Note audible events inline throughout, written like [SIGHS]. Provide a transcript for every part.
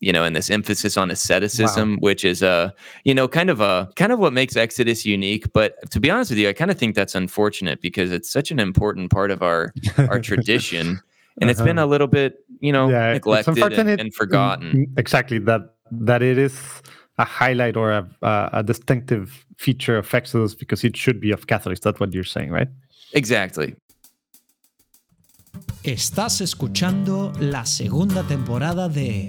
you know, and this emphasis on asceticism, wow. which is a, you know, kind of a kind of what makes Exodus unique. But to be honest with you, I kind of think that's unfortunate because it's such an important part of our our tradition, [LAUGHS] and uh-huh. it's been uh-huh. a little bit, you know, yeah, neglected and, and, forgotten. Exactly that that it is a highlight or a, a distinctive feature of Exodus because it should be of Catholics. That's what you're saying, right? Exactly. Estás escuchando la segunda temporada de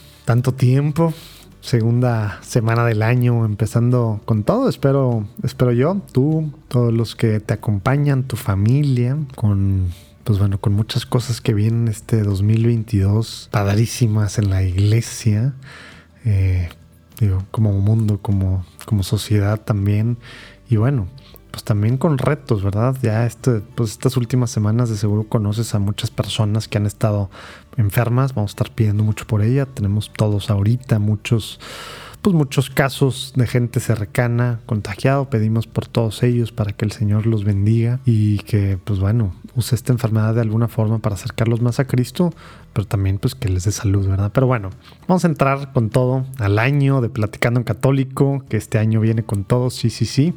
Tanto tiempo. Segunda semana del año, empezando con todo. Espero, espero yo, tú, todos los que te acompañan, tu familia, con pues bueno, con muchas cosas que vienen este 2022, padrísimas en la iglesia, eh, digo, como mundo, como, como sociedad también. Y bueno, pues también con retos, ¿verdad? Ya este, pues estas últimas semanas de seguro conoces a muchas personas que han estado enfermas, vamos a estar pidiendo mucho por ella, tenemos todos ahorita muchos pues muchos casos de gente cercana contagiado. Pedimos por todos ellos para que el Señor los bendiga y que, pues bueno, use esta enfermedad de alguna forma para acercarlos más a Cristo, pero también pues que les dé salud, ¿verdad? Pero bueno, vamos a entrar con todo al año de Platicando en Católico, que este año viene con todo, sí, sí, sí.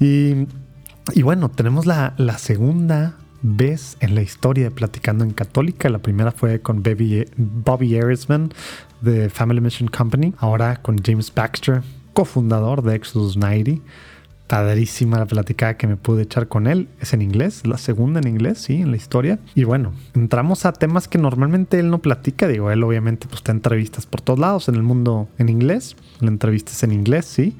Y, y bueno, tenemos la, la segunda vez en la historia de Platicando en Católica. La primera fue con Bobby, Bobby Erisman de Family Mission Company, ahora con James Baxter, cofundador de Exodus 90. Padrísima la platicada que me pude echar con él. Es en inglés, la segunda en inglés, sí, en la historia. Y bueno, entramos a temas que normalmente él no platica. Digo, él obviamente pues está entrevistas por todos lados en el mundo en inglés. La entrevista es en inglés, sí.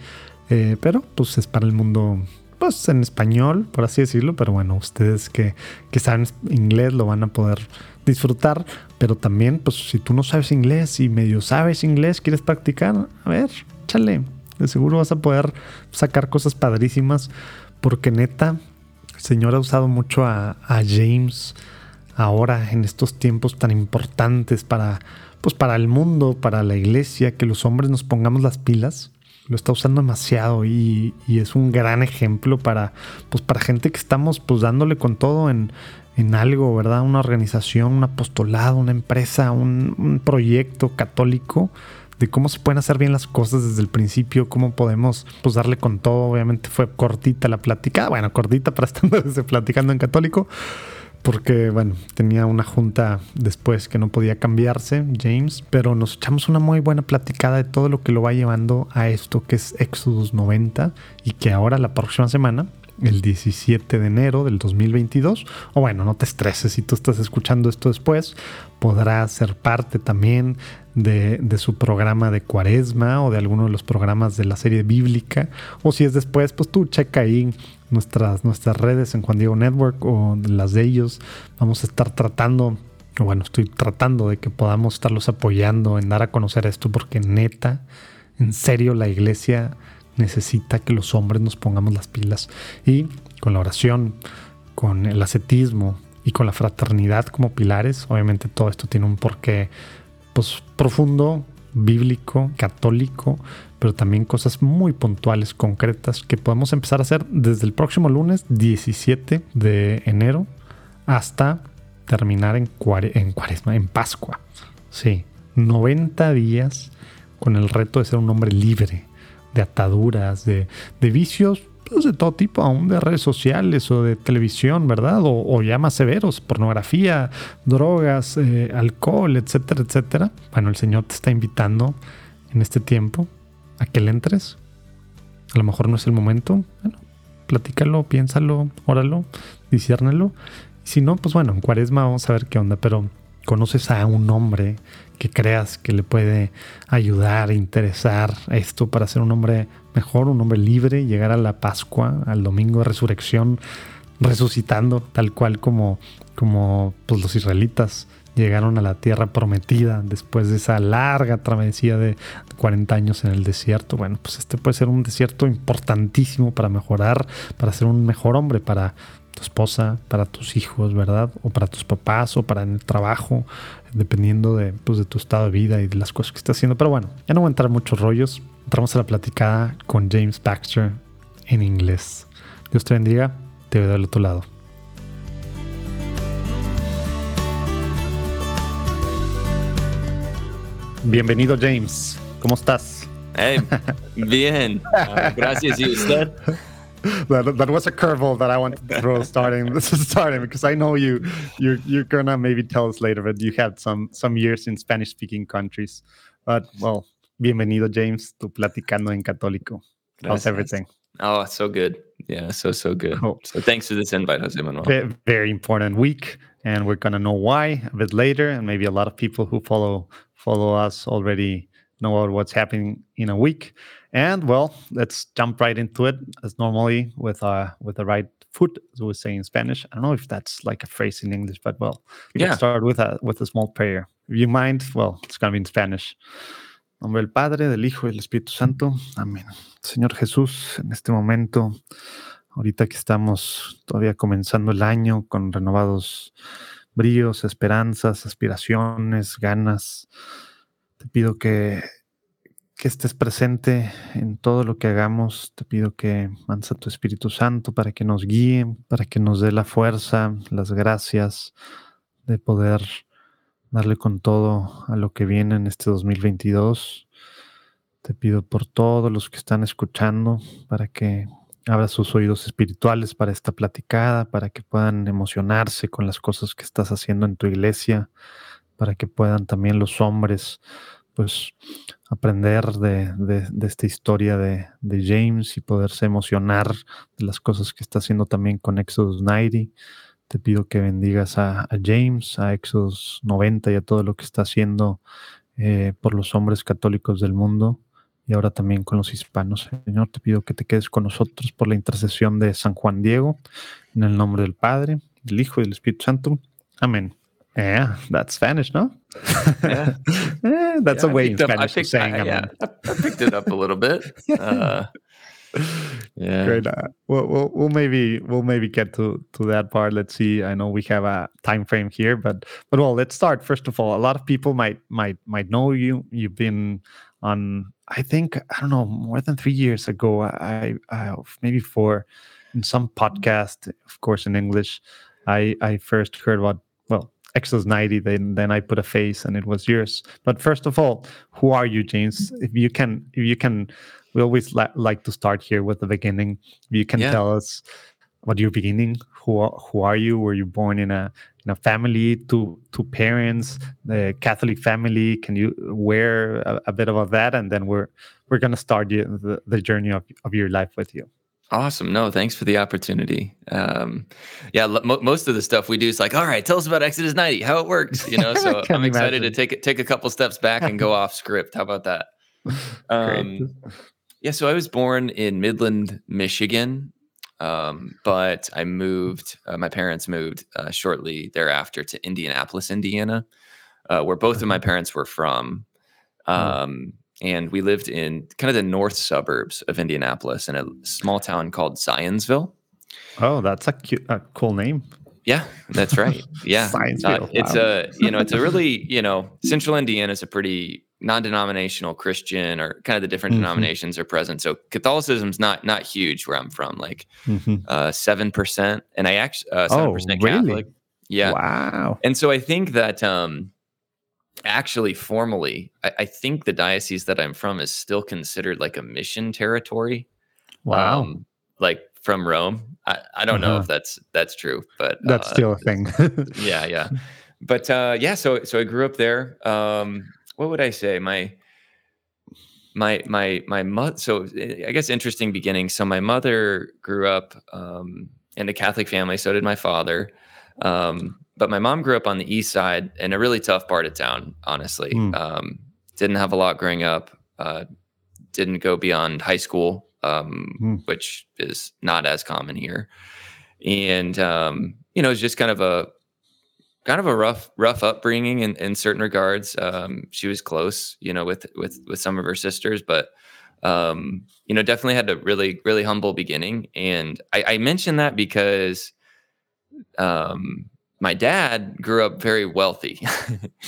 Eh, pero pues es para el mundo pues en español, por así decirlo, pero bueno, ustedes que, que saben inglés lo van a poder disfrutar, pero también, pues si tú no sabes inglés y medio sabes inglés, quieres practicar, a ver, échale, de seguro vas a poder sacar cosas padrísimas, porque neta, el Señor ha usado mucho a, a James ahora en estos tiempos tan importantes para, pues para el mundo, para la iglesia, que los hombres nos pongamos las pilas lo está usando demasiado y, es un gran ejemplo para, pues para gente que estamos pues dándole con todo en, algo, ¿verdad? Una organización, un apostolado, una empresa, un, proyecto católico de cómo se pueden hacer bien las cosas desde el principio, cómo podemos pues darle con todo. Obviamente fue cortita la plática, bueno, cortita para estar [LAUGHS] platicando en católico, porque, bueno, tenía una junta después que no podía cambiarse, James, pero nos echamos una muy buena platicada de todo lo que lo va llevando a esto que es Exodus 90 y que ahora la próxima semana el 17 de enero del 2022. O bueno, no te estreses si tú estás escuchando esto después. Podrá ser parte también de, su programa de cuaresma o de alguno de los programas de la serie bíblica. O si es después, pues tú checa ahí nuestras, nuestras redes en Juan Diego Network o las de ellos. Vamos a estar tratando, o bueno, estoy tratando de que podamos estarlos apoyando en dar a conocer esto porque neta, en serio, la iglesia necesita que los hombres nos pongamos las pilas y con la oración, con el ascetismo y con la fraternidad como pilares, obviamente todo esto tiene un porqué pues, profundo, bíblico, católico, pero también cosas muy puntuales, concretas, que podemos empezar a hacer desde el próximo lunes 17 de enero hasta terminar en, en cuaresma, en Pascua. Sí, 90 días con el reto de ser un hombre libre de ataduras, de, vicios pues, de todo tipo, aún de redes sociales o de televisión, ¿verdad? O, ya más severos, pornografía, drogas, eh, alcohol, etcétera, etcétera. Bueno, el Señor te está invitando en este tiempo a que le entres. A lo mejor no es el momento. Bueno, platícalo, piénsalo, óralo, disiérnelo. Y si no, pues bueno, en cuaresma vamos a ver qué onda, pero conoces a un hombre que creas que le puede ayudar, interesar esto para ser un hombre mejor, un hombre libre, llegar a la Pascua, al domingo de resurrección, resucitando tal cual como, como pues, los israelitas llegaron a la tierra prometida después de esa larga travesía de 40 años en el desierto. Bueno, pues este puede ser un desierto importantísimo para mejorar, para ser un mejor hombre, para tu esposa, para tus hijos, ¿verdad? O para tus papás o para en el trabajo, dependiendo de, pues, de tu estado de vida y de las cosas que estás haciendo. Pero bueno, ya no voy a entrar muchos rollos. Entramos a la platicada con James Baxter en inglés. Dios te bendiga, te veo del otro lado. Bienvenido James, ¿cómo estás? Hey, bien. Uh, gracias, ¿y usted? That, that was a curveball that I want to throw starting [LAUGHS] starting because I know you you're you're gonna maybe tell us later that you had some some years in Spanish speaking countries. But well, bienvenido James to Platicando en Católico. How's everything? Oh, so good. Yeah, so so good. Cool. So thanks for this invite, Jose Manuel. Very, very important week, and we're gonna know why a bit later, and maybe a lot of people who follow follow us already know what's happening in a week. And well, let's jump right into it as normally with uh with the right foot, as we say in Spanish. I don't know if that's like a phrase in English, but well, yeah. start with a with a small prayer. If you mind, well, it's gonna be in Spanish. nombre del Padre, del Hijo y del Espíritu Santo. Amén. Señor Jesús, en este momento, ahorita que estamos todavía comenzando el año con renovados bríos, esperanzas, aspiraciones, ganas. Te pido que, que estés presente en todo lo que hagamos. Te pido que mansa tu Espíritu Santo para que nos guíe, para que nos dé la fuerza, las gracias de poder darle con todo a lo que viene en este 2022. Te pido por todos los que están escuchando para que abra sus oídos espirituales para esta platicada, para que puedan emocionarse con las cosas que estás haciendo en tu iglesia, para que puedan también los hombres, pues, aprender de, esta historia de, James y poderse emocionar de las cosas que está haciendo también con Exodus 90. Te pido que bendigas a, James, a Exodus 90 y a todo lo que está haciendo eh, por los hombres católicos del mundo y ahora también con los hispanos. Señor, te pido que te quedes con nosotros por la intercesión de San Juan Diego, en el nombre del Padre, del Hijo y del Espíritu Santo. Amén. Yeah, that's Spanish, no? Yeah, [LAUGHS] yeah that's yeah, a way in Spanish of saying I, yeah, I, picked it up a little bit. Uh, [LAUGHS] yeah, great. Uh, we'll, we'll, we'll maybe we'll maybe get to to that part. Let's see. I know we have a time frame here, but but well, let's start. First of all, a lot of people might might might know you. You've been on I think I don't know more than three years ago. I, I uh, maybe four in some mm-hmm. podcast, of course in English. I I first heard about well Exodus ninety. Then then I put a face and it was yours. But first of all, who are you, James? Mm-hmm. If you can, if you can, we always li- like to start here with the beginning. If you can yeah. tell us what your beginning. Who who are you? Were you born in a in a family, two two parents, the Catholic family? Can you wear a, a, bit about that, and then we're we're gonna start the, the, the journey of, of your life with you. Awesome. No, thanks for the opportunity. Um, yeah, mo- most of the stuff we do is like, all right, tell us about Exodus 90, how it works, you know? [LAUGHS] So I'm excited imagine. to take it take a couple steps back and go off script. How about that? [LAUGHS] Um, yeah, so I was born in Midland, Michigan, um, but I moved, uh, my parents moved uh, shortly thereafter to Indianapolis, Indiana, uh, where both of my uh-huh. parents were from. Oh. Um, and we lived in kind of the north suburbs of Indianapolis in a small town called Zionsville. Oh, that's a, cute, a cool name. Yeah, that's right. [LAUGHS] Yeah, uh, it's a you know it's a really you know Central Indiana is a pretty non-denominational Christian or kind of the different mm-hmm. denominations are present. So Catholicism's not not huge where I'm from, like mm-hmm. uh, 7%. And I actually uh, 7% oh, Catholic. Really? Yeah. Wow. And so I think that um actually formally, I, I, think the diocese that I'm from is still considered like a mission territory. Wow. Um, like from Rome. I, I don't uh-huh. know if that's that's true, but that's uh, still a thing. yeah, yeah. But uh yeah, so so I grew up there. Um what would I say? My my my my mother. So I guess interesting beginning. So my mother grew up um, in a Catholic family. So did my father. Um, but my mom grew up on the east side in a really tough part of town. Honestly, mm. um, didn't have a lot growing up. Uh, didn't go beyond high school, um, mm. which is not as common here. And um, you know, it's just kind of a kind of a rough rough upbringing in, in certain regards. Um, she was close, you know, with with with some of her sisters, but um, you know, definitely had a really really humble beginning. And I, I mentioned that because um, my dad grew up very wealthy,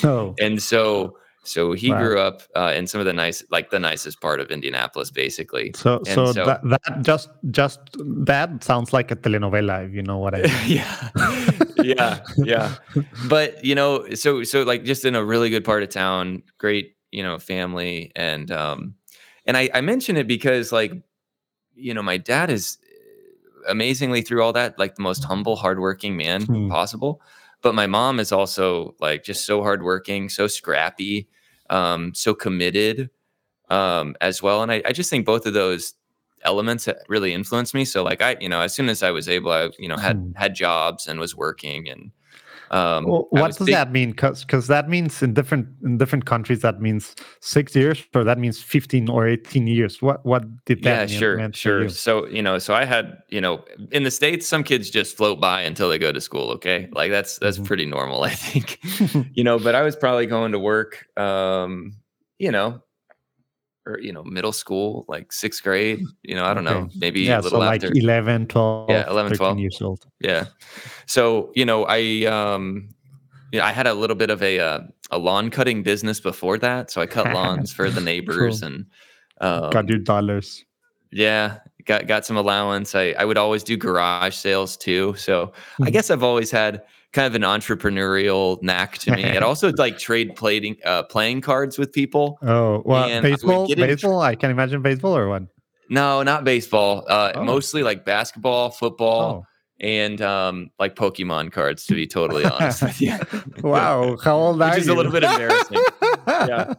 oh. [LAUGHS] and so so he wow. grew up uh, in some of the nice, like the nicest part of Indianapolis, basically. So, so, so that, that, just just that sounds like a telenovela, if you know what I [LAUGHS] mean. yeah, [LAUGHS] yeah, yeah. [LAUGHS] But you know, so so like just in a really good part of town, great, you know, family, and um, and I I mention it because like, you know, my dad is amazingly through all that, like the most humble, hardworking man hmm. possible. But my mom is also like just so hardworking, so scrappy um, so committed um, as well. And I, I just think both of those elements that really influenced me. So like I, you know, as soon as I was able, I, you know, had, hmm. had jobs and was working and, um, well, what does that mean? Because because that means in different in different countries that means six years, or that means fifteen or eighteen years. What what did that? Yeah, sure, sure. You? So you know, so I had you know, in the states, some kids just float by until they go to school. Okay, like that's that's mm-hmm. pretty normal, [LAUGHS] I think. [LAUGHS] you know, but I was probably going to work, um, you know, or you know middle school like sixth grade you know i don't okay. know maybe yeah, a little so after like 11 12 yeah 11 12 years old yeah so you know i um you know, i had a little bit of a uh, a lawn cutting business before that so i cut lawns for the [LAUGHS] neighbors cool. and um, got your dollars yeah got got some allowance i i would always do garage sales too so i hmm. guess i've always had kind of an entrepreneurial knack to me. I'd also [LAUGHS] like trade playing uh, playing cards with people. Oh, well, baseball, I baseball. I can imagine baseball or what? No, not baseball. Uh, oh. Mostly like basketball, football. Oh and um, like Pokemon cards, to be totally honest with you. [LAUGHS] wow, how old [LAUGHS] are Which is a little bit embarrassing. Yeah.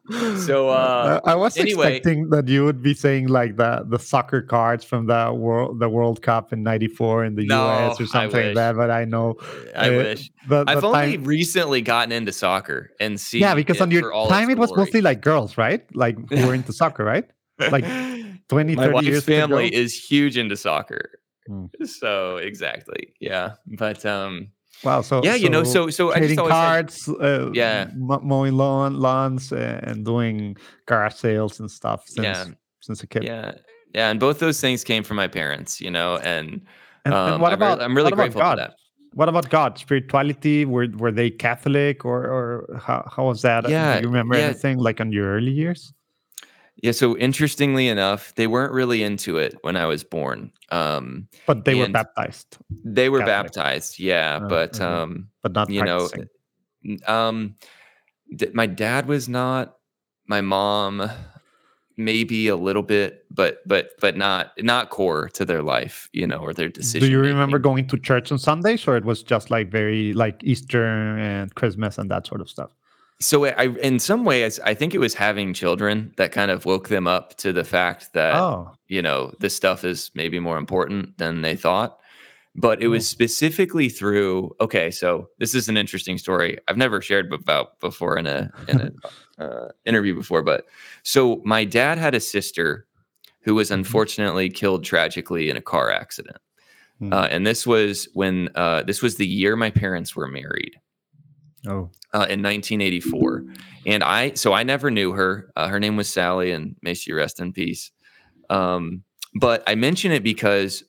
So [LAUGHS] uh, I was anyway, expecting that you would be saying like the the soccer cards from the world the World Cup in '94 in the no, US or something like that. But I know I uh, wish. The, the I've time... only recently gotten into soccer and see. Yeah, because on your time it was mostly like girls, right? Like who were into soccer, right? Like [LAUGHS] 20, My 30 years. family is huge into soccer Mm. So exactly, yeah. But um, wow. So yeah, so you know, so so trading cards, had, uh, yeah, mowing lawn lawns and doing car sales and stuff. Since, yeah, since a kid. Yeah, yeah, and both those things came from my parents, you know, and. And, um, and what about? I'm really grateful God? for that. What about God? Spirituality? Were were they Catholic or or how, how was that? Yeah, Do you remember yeah. anything like on your early years? Yeah, so interestingly enough, they weren't really into it when I was born. Um, but they were baptized. They were Catholic. baptized, yeah, uh, but um, but not you practicing. know, um, my dad was not. My mom, maybe a little bit, but but but not not core to their life, you know, or their decision. Do you remember going to church on Sundays, or it was just like very like Easter and Christmas and that sort of stuff? So I, in some ways, I think it was having children that kind of woke them up to the fact that oh. you know this stuff is maybe more important than they thought. But it was oh. specifically through. Okay, so this is an interesting story I've never shared about before in a in an [LAUGHS] uh, interview before. But so my dad had a sister who was mm-hmm. unfortunately killed tragically in a car accident, mm. uh, and this was when uh, this was the year my parents were married. Oh. Uh, in 1984. And I, so I never knew her. Uh, her name was Sally, and may she rest in peace. Um, but I mention it because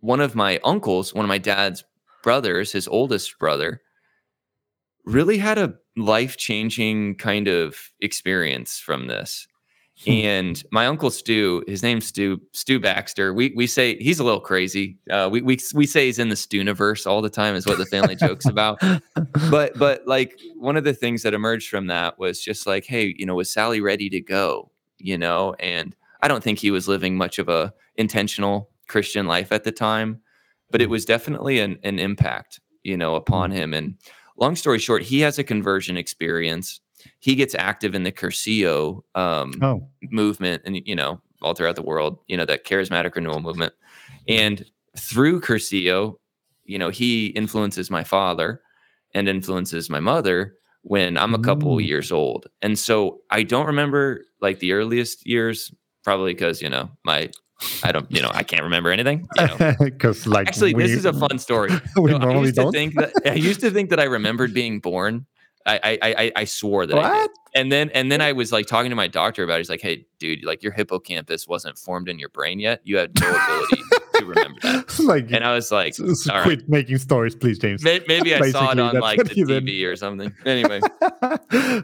one of my uncles, one of my dad's brothers, his oldest brother, really had a life changing kind of experience from this. Hmm. and my uncle Stu, his name's Stu Stu Baxter. We we say he's a little crazy. Uh, we we we say he's in the Stuniverse all the time, is what the family jokes about. But [LAUGHS] but like one of the things that emerged from that was just like, hey, you know, was Sally ready to go? You know, and I don't think he was living much of a intentional Christian life at the time, but it hmm. was definitely an an impact, you know, upon hmm. him. And long story short, he has a conversion experience he gets active in the Cursillo um, oh. movement, and you know, all throughout the world, you know, that charismatic renewal movement. And through Cursillo, you know, he influences my father and influences my mother when I'm a couple mm. years old. And so I don't remember like the earliest years, probably because, you know, my I don't, you know, I can't remember anything. You know? [LAUGHS] Because like Actually, we, this is a fun story. [LAUGHS] we So I normally used don't. think that I used to think that I remembered being born. I I I, swore that. What? And then and then I was like talking to my doctor about it. He's like, hey, dude, like your hippocampus wasn't formed in your brain yet. You had no ability to remember that. [LAUGHS] like, And I was like, s- right. quit making stories, please, James. May- Maybe I saw it on like the did. TV or something. [LAUGHS] Anyway,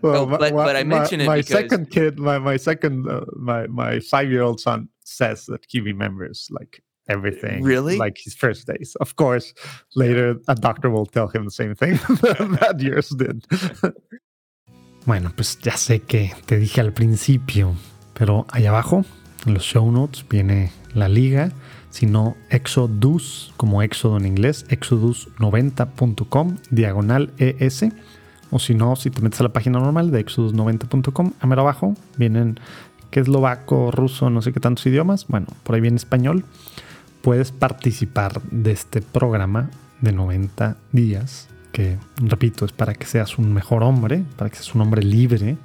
well, but- but I mention it my second kid, my my second, uh, my my five year old son says that he remembers like everything. Really? Like his first days. Of course, later a doctor will tell him the same thing [LAUGHS] that yours did. bueno, pues ya sé que te dije al principio, pero ahí abajo, en los show notes, viene la liga sino Exodus, como Éxodo en inglés, exodus90.com, diagonal ES. O si no, si te metes a la página normal de exodus90.com, a mero abajo vienen que eslovaco, ruso, no sé qué tantos idiomas. Bueno, por ahí viene español. Puedes participar de este programa de 90 días, que repito, es para que seas un mejor hombre, para que seas un hombre libre,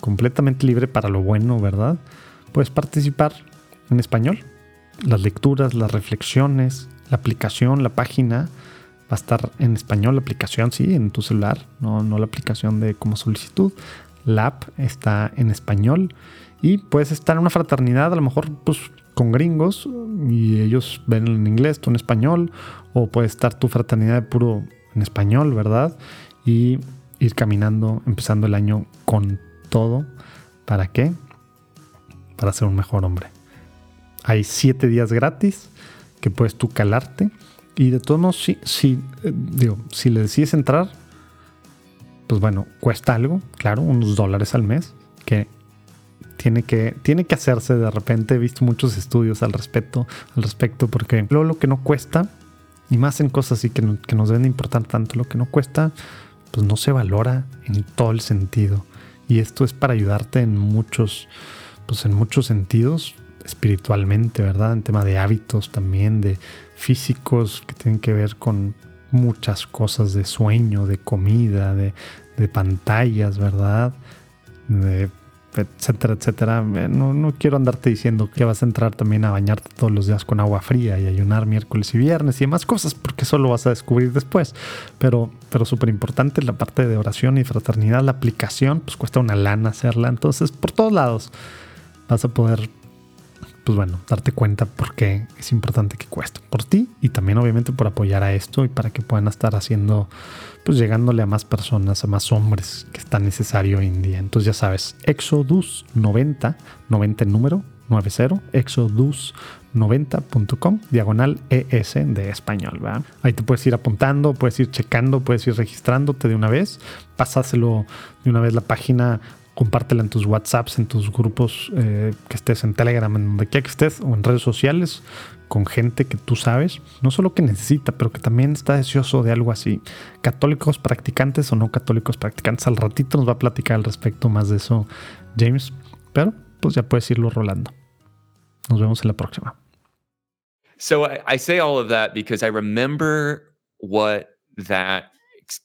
completamente libre para lo bueno, ¿verdad? Puedes participar en español las lecturas, las reflexiones, la aplicación, la página va a estar en español, la aplicación sí, en tu celular, no, no la aplicación de como solicitud. La app está en español y puedes estar en una fraternidad a lo mejor pues con gringos y ellos ven en inglés, tú en español, o puede estar tu fraternidad de puro en español, ¿verdad? Y ir caminando, empezando el año con todo. ¿Para qué? Para ser un mejor hombre. Hay siete días gratis que puedes tú calarte. Y de todos modos, si, si, eh, digo, si le decides entrar, pues bueno, cuesta algo, claro, unos dólares al mes, que tiene que, tiene que hacerse de repente. He visto muchos estudios al respecto, al respecto porque luego lo que no cuesta, y más en cosas así que, que nos deben de importar tanto, lo que no cuesta, pues no se valora en todo el sentido. Y esto es para ayudarte en muchos, pues en muchos sentidos, espiritualmente, ¿verdad? En tema de hábitos también, de físicos que tienen que ver con muchas cosas de sueño, de comida, de, de pantallas, ¿verdad? De etcétera, etcétera. Eh, No, no quiero andarte diciendo que vas a entrar también a bañarte todos los días con agua fría y ayunar miércoles y viernes y demás cosas, porque eso lo vas a descubrir después. Pero, pero súper importante la parte de oración y fraternidad, la aplicación, pues cuesta una lana hacerla. Entonces, por todos lados vas a poder, pues bueno, darte cuenta por qué es importante que cueste. Por ti y también obviamente por apoyar a esto y para que puedan estar haciendo pues llegándole a más personas, a más hombres que está necesario hoy en día. Entonces ya sabes, Exodus 90, 90 en número, 90, exodus90.com, diagonal ES de español, ¿verdad? Ahí te puedes ir apuntando, puedes ir checando, puedes ir registrándote de una vez, pásaselo de una vez la página, compártela en tus WhatsApps, en tus grupos eh, que estés en Telegram, en donde quiera que estés, o en redes sociales, con gente que tú sabes, no solo que necesita, pero que también está deseoso de algo así. Católicos practicantes o no católicos practicantes. Al ratito nos va a platicar al respecto más de eso, James. Pero pues ya puedes irlo rolando. Nos vemos en la próxima. So I, say all of that because I remember what that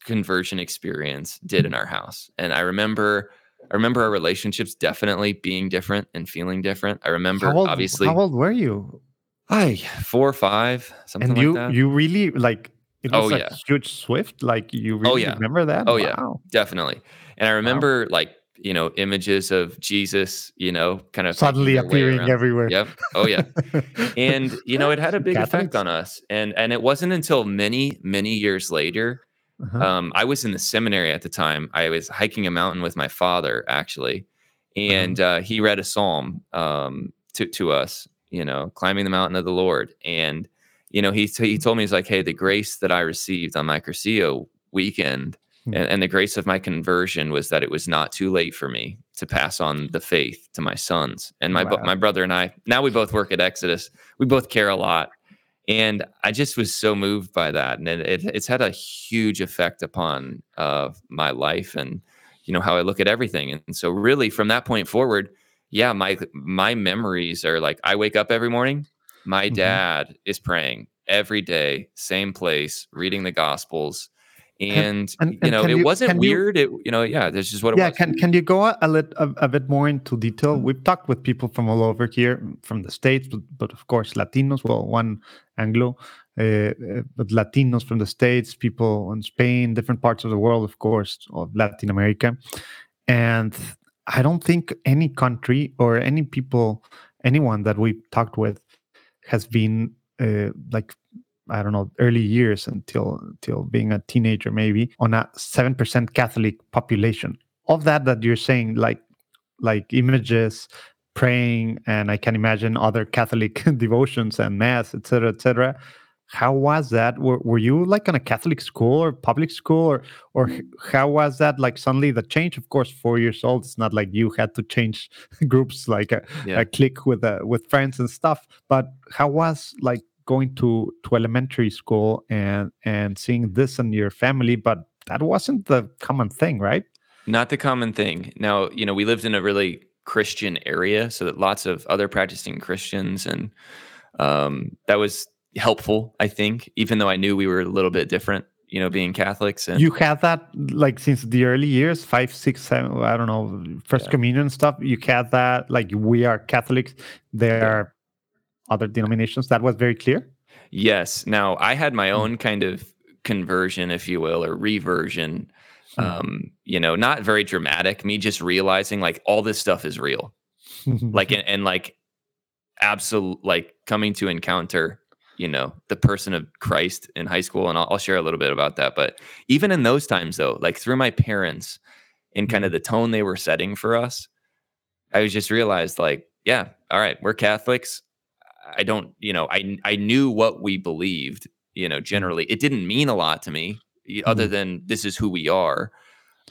conversion experience did in our house, and I remember, I remember our relationships definitely being different and feeling different. I remember, how old, obviously, how old were you? I four or five, something And like you that. you really like it Oh, was a yeah. huge Swift. Like you oh, really Oh, yeah. remember that? Oh, yeah. Definitely, and I remember like you know images of Jesus, you know, kind of Suddenly making their way appearing everywhere. Yep. Oh yeah. [LAUGHS] and you know it had a big effect on us and and it wasn't until many many years later Uh-huh. um, i was in the seminary at the time i was hiking a mountain with my father actually and uh, he read a psalm um, to, to us you know climbing the mountain of the lord and you know he, he told me he's like hey the grace that i received on my cursillo weekend Hmm. and, and the grace of my conversion was that it was not too late for me to pass on the faith to my sons and my Wow. my brother and I. Now we both work at Exodus. We both care a lot, and I just was so moved by that, and it, it, it's had a huge effect upon uh, my life and you know how I look at everything. And so really from that point forward, yeah, my my memories are like I wake up every morning. My Mhm. dad is praying every day, same place, reading the Gospels and, and, and you know it you, wasn't weird. You, it you know yeah, this is what it yeah, was. can can you go a, a, a, a bit more into detail? Mm-hmm. We've talked with people from all over here, from the states, but, but of course Latinos. Well, one Anglo, uh, uh, but Latinos from the states, people in Spain, different parts of the world, of course, of Latin America, and I don't think any country or any people, anyone that we've talked with, has been uh, like I don't know, early years until until being a teenager, maybe on a seven percent Catholic population. Of that, that you're saying, like like images, praying, and I can imagine other Catholic [LAUGHS] devotions and mass, etc., etc. How was that? Were, were you like in a Catholic school or public school, or or how was that? Like suddenly the change. Of course, four years old. It's not like you had to change [LAUGHS] groups like a, yeah. a click with uh, with friends and stuff. But how was like going to to elementary school and and seeing this in your family but that wasn't the common thing right not the common thing now you know we lived in a really christian area so that lots of other practicing christians and um, that was helpful i think even though i knew we were a little bit different you know being catholics and you had that like since the early years five six seven i don't know first yeah. communion stuff you had that like we are catholics there yeah. are other denominations. That was very clear. Yes. Now I had my hmm. own kind of conversion, if you will, or reversion. Hmm. Um, you know, not very dramatic. Me just realizing like all this stuff is real, [LAUGHS] like and, and like absolute, like coming to encounter, you know, the person of Christ in high school, and I'll, I'll share a little bit about that. But even in those times, though, like through my parents, and kind of hmm. the tone they were setting for us, I was just realized like, yeah, all right, we're Catholics. I don't, you know, I I knew what we believed. You know, mm-hmm. generally, it didn't mean a lot to me, mm-hmm. other than this is who we are.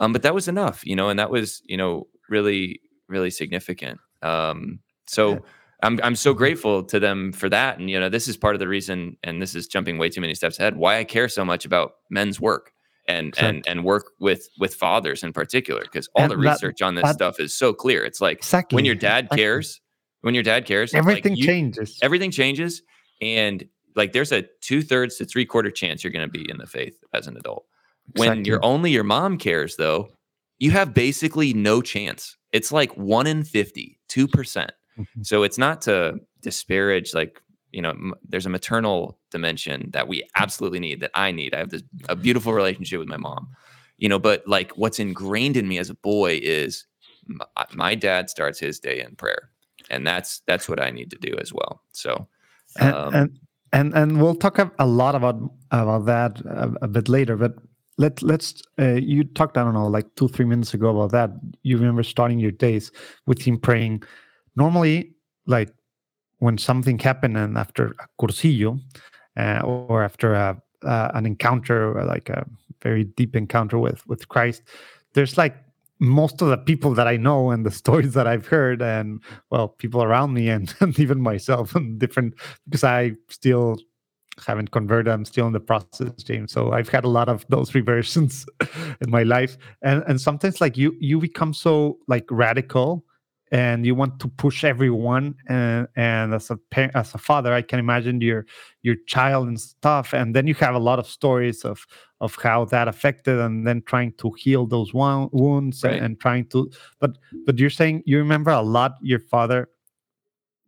Um, but that was enough, you know, and that was, you know, really, really significant. Um, so I'm I'm so grateful to them for that, and you know, this is part of the reason, and this is jumping way too many steps ahead. Why I care so much about men's work and and and work with with fathers in particular, because all and the research on this that, stuff is so clear. It's like exactly, when your dad exactly. cares when your dad cares, everything like you, changes. Everything changes, and like there's a two thirds to three quarter chance you're going to be in the faith as an adult. Exactly. When you're only your mom cares, though, you have basically no chance. It's like one in 50, 2%. percent mm-hmm. So it's not to disparage, like, you know, m- there's a maternal dimension that we absolutely need, that I need. I have this a beautiful relationship with my mom, you know, but like what's ingrained in me as a boy is my, my dad starts his day in prayer and that's that's what I need to do as well. So, um, and, and and and we'll talk a lot about about that a, a bit later. But let let's uh, you talked I don't know like two three minutes ago about that. You remember starting your days with him praying. Normally, like when something happened and after a cursillo uh, or after a, uh, an encounter like a very deep encounter with with Christ, there's like most of the people that I know and the stories that I've heard, and well, people around me, and, [LAUGHS] and even myself, and different because I still haven't converted. I'm still in the process, James. So I've had a lot of those [LAUGHS] reversions in my life, and and sometimes like you you become so like radical and you want to push everyone and and as a parent, as a father i can imagine your your child and stuff and then you have a lot of stories of of how that affected and then trying to heal those wounds right. and, and, trying to but but you're saying you remember a lot your father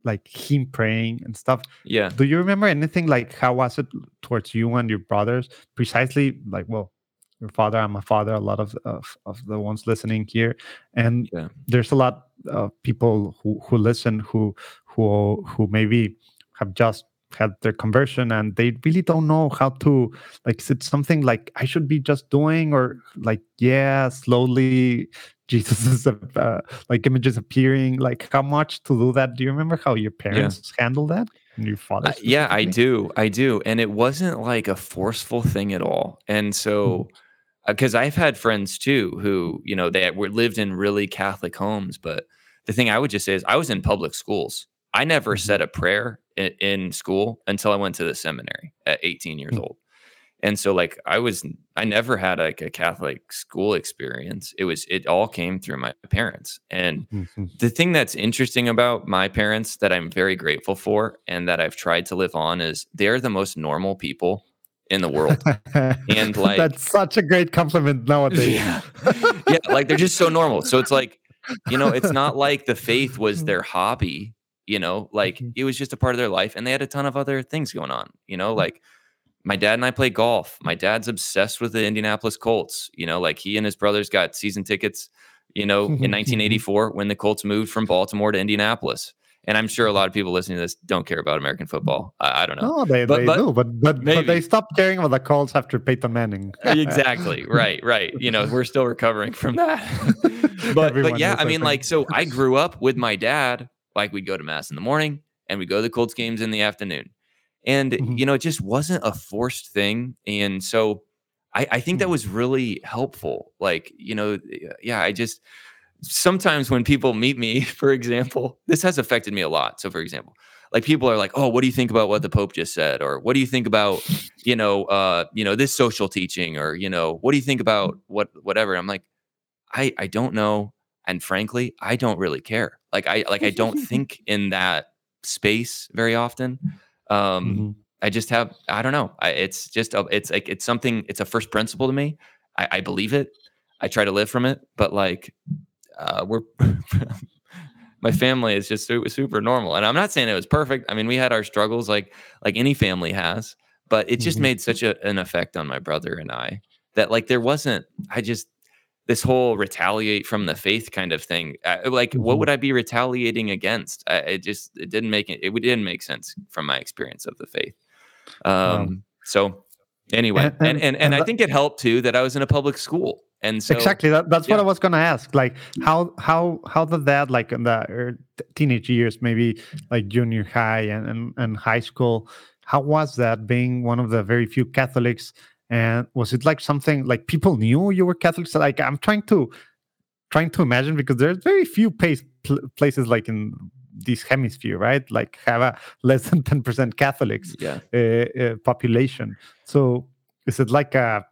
like him praying and stuff yeah do you remember anything like how was it towards you and your brothers precisely like well your father i'm a father a lot of of, of the ones listening here and yeah. there's a lot of people who who listen who who who maybe have just had their conversion and they really don't know how to like is it something like i should be just doing or like yeah slowly [LAUGHS] jesus is uh, like images appearing. Like how much to do that? Do you remember how your parents yeah. handled that? Your father uh, yeah i do. I do. And it wasn't like a forceful thing at all. And so mm because I've had friends too who, you know, they were lived in really Catholic homes. But the thing I would just say is I was in public schools. I never mm-hmm. said a prayer in, in, school until I went to the seminary at 18 years mm-hmm. old. And so like I was I never had like a Catholic school experience. It was it all came through my parents. And mm-hmm. the thing that's interesting about my parents that I'm very grateful for and that I've tried to live on is they're the most normal people in the world. and [LAUGHS] like that's such a great compliment nowadays. Yeah. yeah, like they're just so normal. So it's like, you know, it's not [LAUGHS] like the faith was their hobby, you know, like Mhm. it was just a part of their life and they had a ton of other things going on, you know, like my dad and I play golf. My dad's obsessed with the Indianapolis Colts, you know, like he and his brothers got season tickets, you know, in [LAUGHS] 1984 when the Colts moved from Baltimore to Indianapolis. And I'm sure a lot of people listening to this don't care about American football. I, I don't know. No, they, But- they but- do, but but, but they stopped caring about the Colts after Peyton Manning. [LAUGHS] exactly right right you know we're still recovering from that [LAUGHS] but Everyone but yeah i mean like so i grew up with my dad like we'd go to mass in the morning and we go to the colts games in the afternoon and Mhm. you know it just wasn't a forced thing and so i i think that Mhm. was really helpful like you know yeah i just sometimes when people meet me [LAUGHS] for example this has affected me a lot. So for example like people are like oh what do you think about what the pope just said? or what do you think about you know uh you know this social teaching? or you know what do you think about what whatever? I'm like i i don't know. And frankly i don't really care. Like i like i don't [LAUGHS] think in that space very often. Um Mhm. i just have i don't know. I, it's just a, it's like it's something it's a first principle to me. I, I believe it. I try to live from it. But like uh we're [LAUGHS] my family is just super, super normal and i'm not saying it was perfect i mean we had our struggles like like any family has but it just Mhm. made such a, an effect on my brother and i that like there wasn't i just this whole retaliate from the faith kind of thing uh, like what Mhm. would i be retaliating against I, it just it didn't make it it didn't make sense from my experience of the faith um so anyway and and- and, and, and i think it helped too that i was in a public school and so exactly. That, that's what. I was gonna ask. Like, how how how did that like in the er, teenage years, maybe like junior high and, and and high school? How was that being one of the very few Catholics? And was it like something like people knew you were Catholics? Like, I'm trying to trying to imagine because there's very few place, pl- places like in this hemisphere, right? Like have a [LAUGHS] less than ten percent Catholics yeah uh, uh, population. So is it like a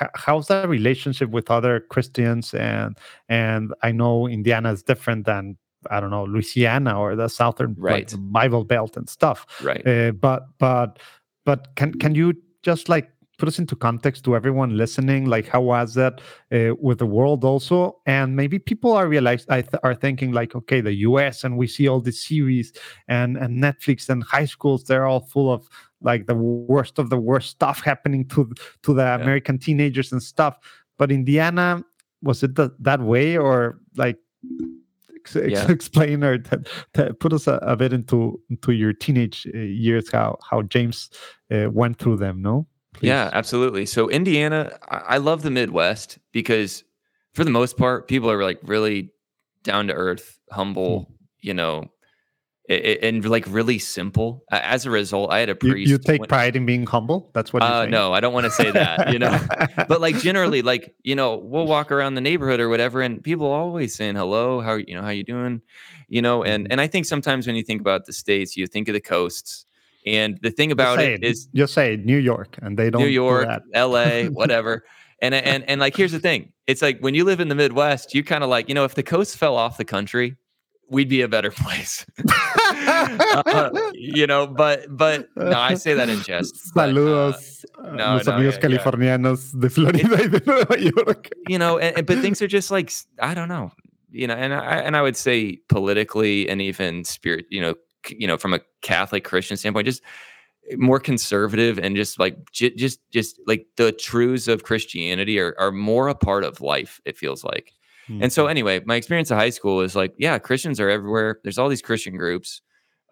h- how's that relationship with other Christians? And and I know Indiana is different than I don't know Louisiana or the southern like, Bible Belt and stuff. right. Uh, but but but can can you just like put us into context to everyone listening like how was that uh, with the world also? And maybe people are realize I th- are thinking like okay the us and we see all these series and and netflix and high schools they're all full of like the worst of the worst stuff happening to to the american teenagers and stuff. But indiana was it th- that way or like ex- Yeah. explain or t- t- put us a, a bit into into your teenage uh, years how how james uh, went through them no? Yeah, absolutely. So Indiana, I, I love the Midwest because for the most part, people are like really down to earth, humble, you know, and like really simple. As a result, I had a priest. you take when- pride in being humble that's what Uh, no, I don't want to say that, you know. [LAUGHS] but like generally, like you know, we'll walk around the neighborhood or whatever, and people always saying hello, how you know, how you doing, you know, and Mm-hmm. and I think sometimes when you think about the states, you think of the coasts, and the thing about say it is just say New York, and they don't New do York, that. LA, [LAUGHS] whatever. and and and like here's the thing. It's like when you live in the Midwest, you kind of like, you know, if the coast fell off the country, we'd be a better [LAUGHS] place. Uh, you know, but but no, I say that in jest. but, uh, Saludos, a no, los no, amigos yeah, yeah. californianos de Florida y de Nueva York. you know, and, and- but things are just like I don't know, you know, and I and I would say politically and even spirit, you know, you know, from a Catholic Christian standpoint, just more conservative and just like j- just just like the truths of Christianity are are more a part of life. It feels like. And so anyway, my experience at high school is like, yeah, Christians are everywhere. There's all these Christian groups.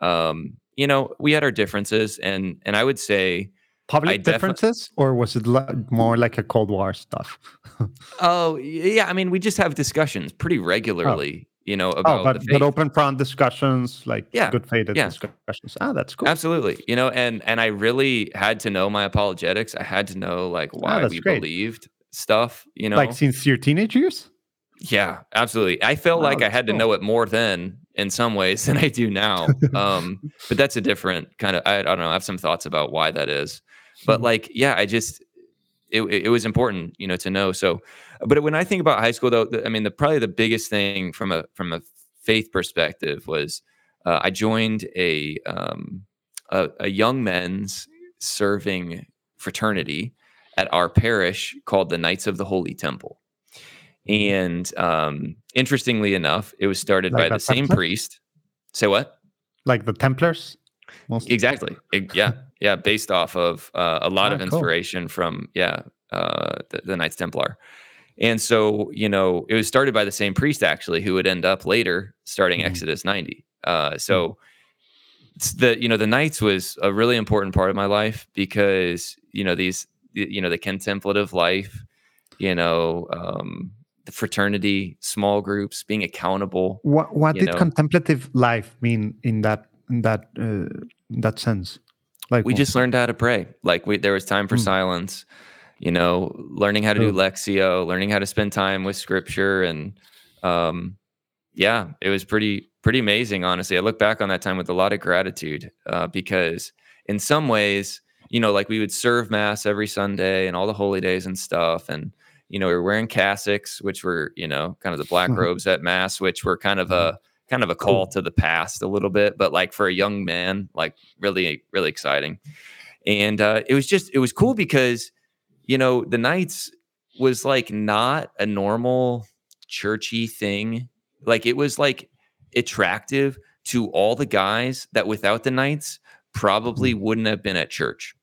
Um, you know, we had our differences, and and I would say, public I defi- differences, or was it li- more like a Cold War stuff? [LAUGHS] oh yeah, I mean, we just have discussions pretty regularly. You know, oh, about but, the but open front discussions, like Yeah, good faith yeah. discussions. Ah, that's cool. Absolutely. You know, and and I really had to know my apologetics. I had to know like why Ah, we great. believed stuff. You know, Like since your teenage years. Yeah, absolutely. I felt Wow, like I had to know it more then in some ways than I do now. [LAUGHS] Um, but that's a different kind of I, I don't know, I have some thoughts about why that is. But Mhm. like, yeah, I just it, it it was important, you know, to know. So but when I think about high school though, I mean the probably the biggest thing from a from a faith perspective was uh, I joined a um a, a young men's serving fraternity at our parish called the Knights of the Holy Temple. And um, interestingly enough, it was started like by the same priest. Say what? Like the Templars? Most exactly. It, yeah. Yeah. Based off of uh, a lot oh, of inspiration cool. from, yeah, uh, the, the Knights Templar. And so, you know, it was started by the same priest actually, who would end up later starting mm-hmm. Exodus 90. Uh, so, mm-hmm the you know the Knights was a really important part of my life because you know these you know the contemplative life you know um the fraternity small groups being accountable what what did know. contemplative life mean in that in that uh, that sense like we what? just learned how to pray like we there was time for mm. silence you know learning how to do lectio, learning how to spend time with scripture and um yeah it was pretty pretty amazing, honestly. I look back on that time with a lot of gratitude uh, because, in some ways, you know, like we would serve mass every Sunday and all the holy days and stuff. And, you know, we were wearing cassocks, which were, you know, kind of the black mm-hmm. robes at mass, which were kind of a, mm-hmm. kind of a call to the past a little bit, but like for a young man, like really, really exciting. And uh, it was just, it was cool because, you know, the Knights was like not a normal churchy thing. Like it was like attractive to all the guys that without the Knights probably mm. wouldn't have been at church.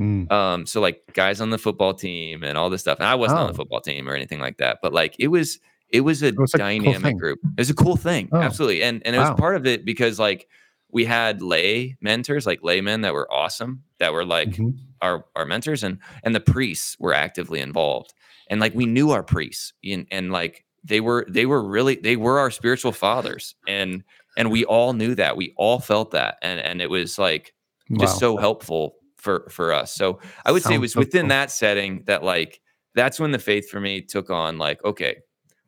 Mm. Um, so like guys on the football team and all this stuff. And I wasn't oh. on the oh. football team or anything like that, but like it was it was a it was dynamic cool group. It was a cool thing. Oh. Absolutely. And and it wow. was part of it because like we had lay mentors, like laymen that were awesome, that were like mm-hmm. our our mentors and and the priests were actively involved. And like we knew our priests and, and like they were they were really they were our spiritual fathers and and we all knew that we all felt that and and it was like just wow. so helpful for for us. So i would Sounds say it was so within cool. that setting that like that's when the faith for me took on like okay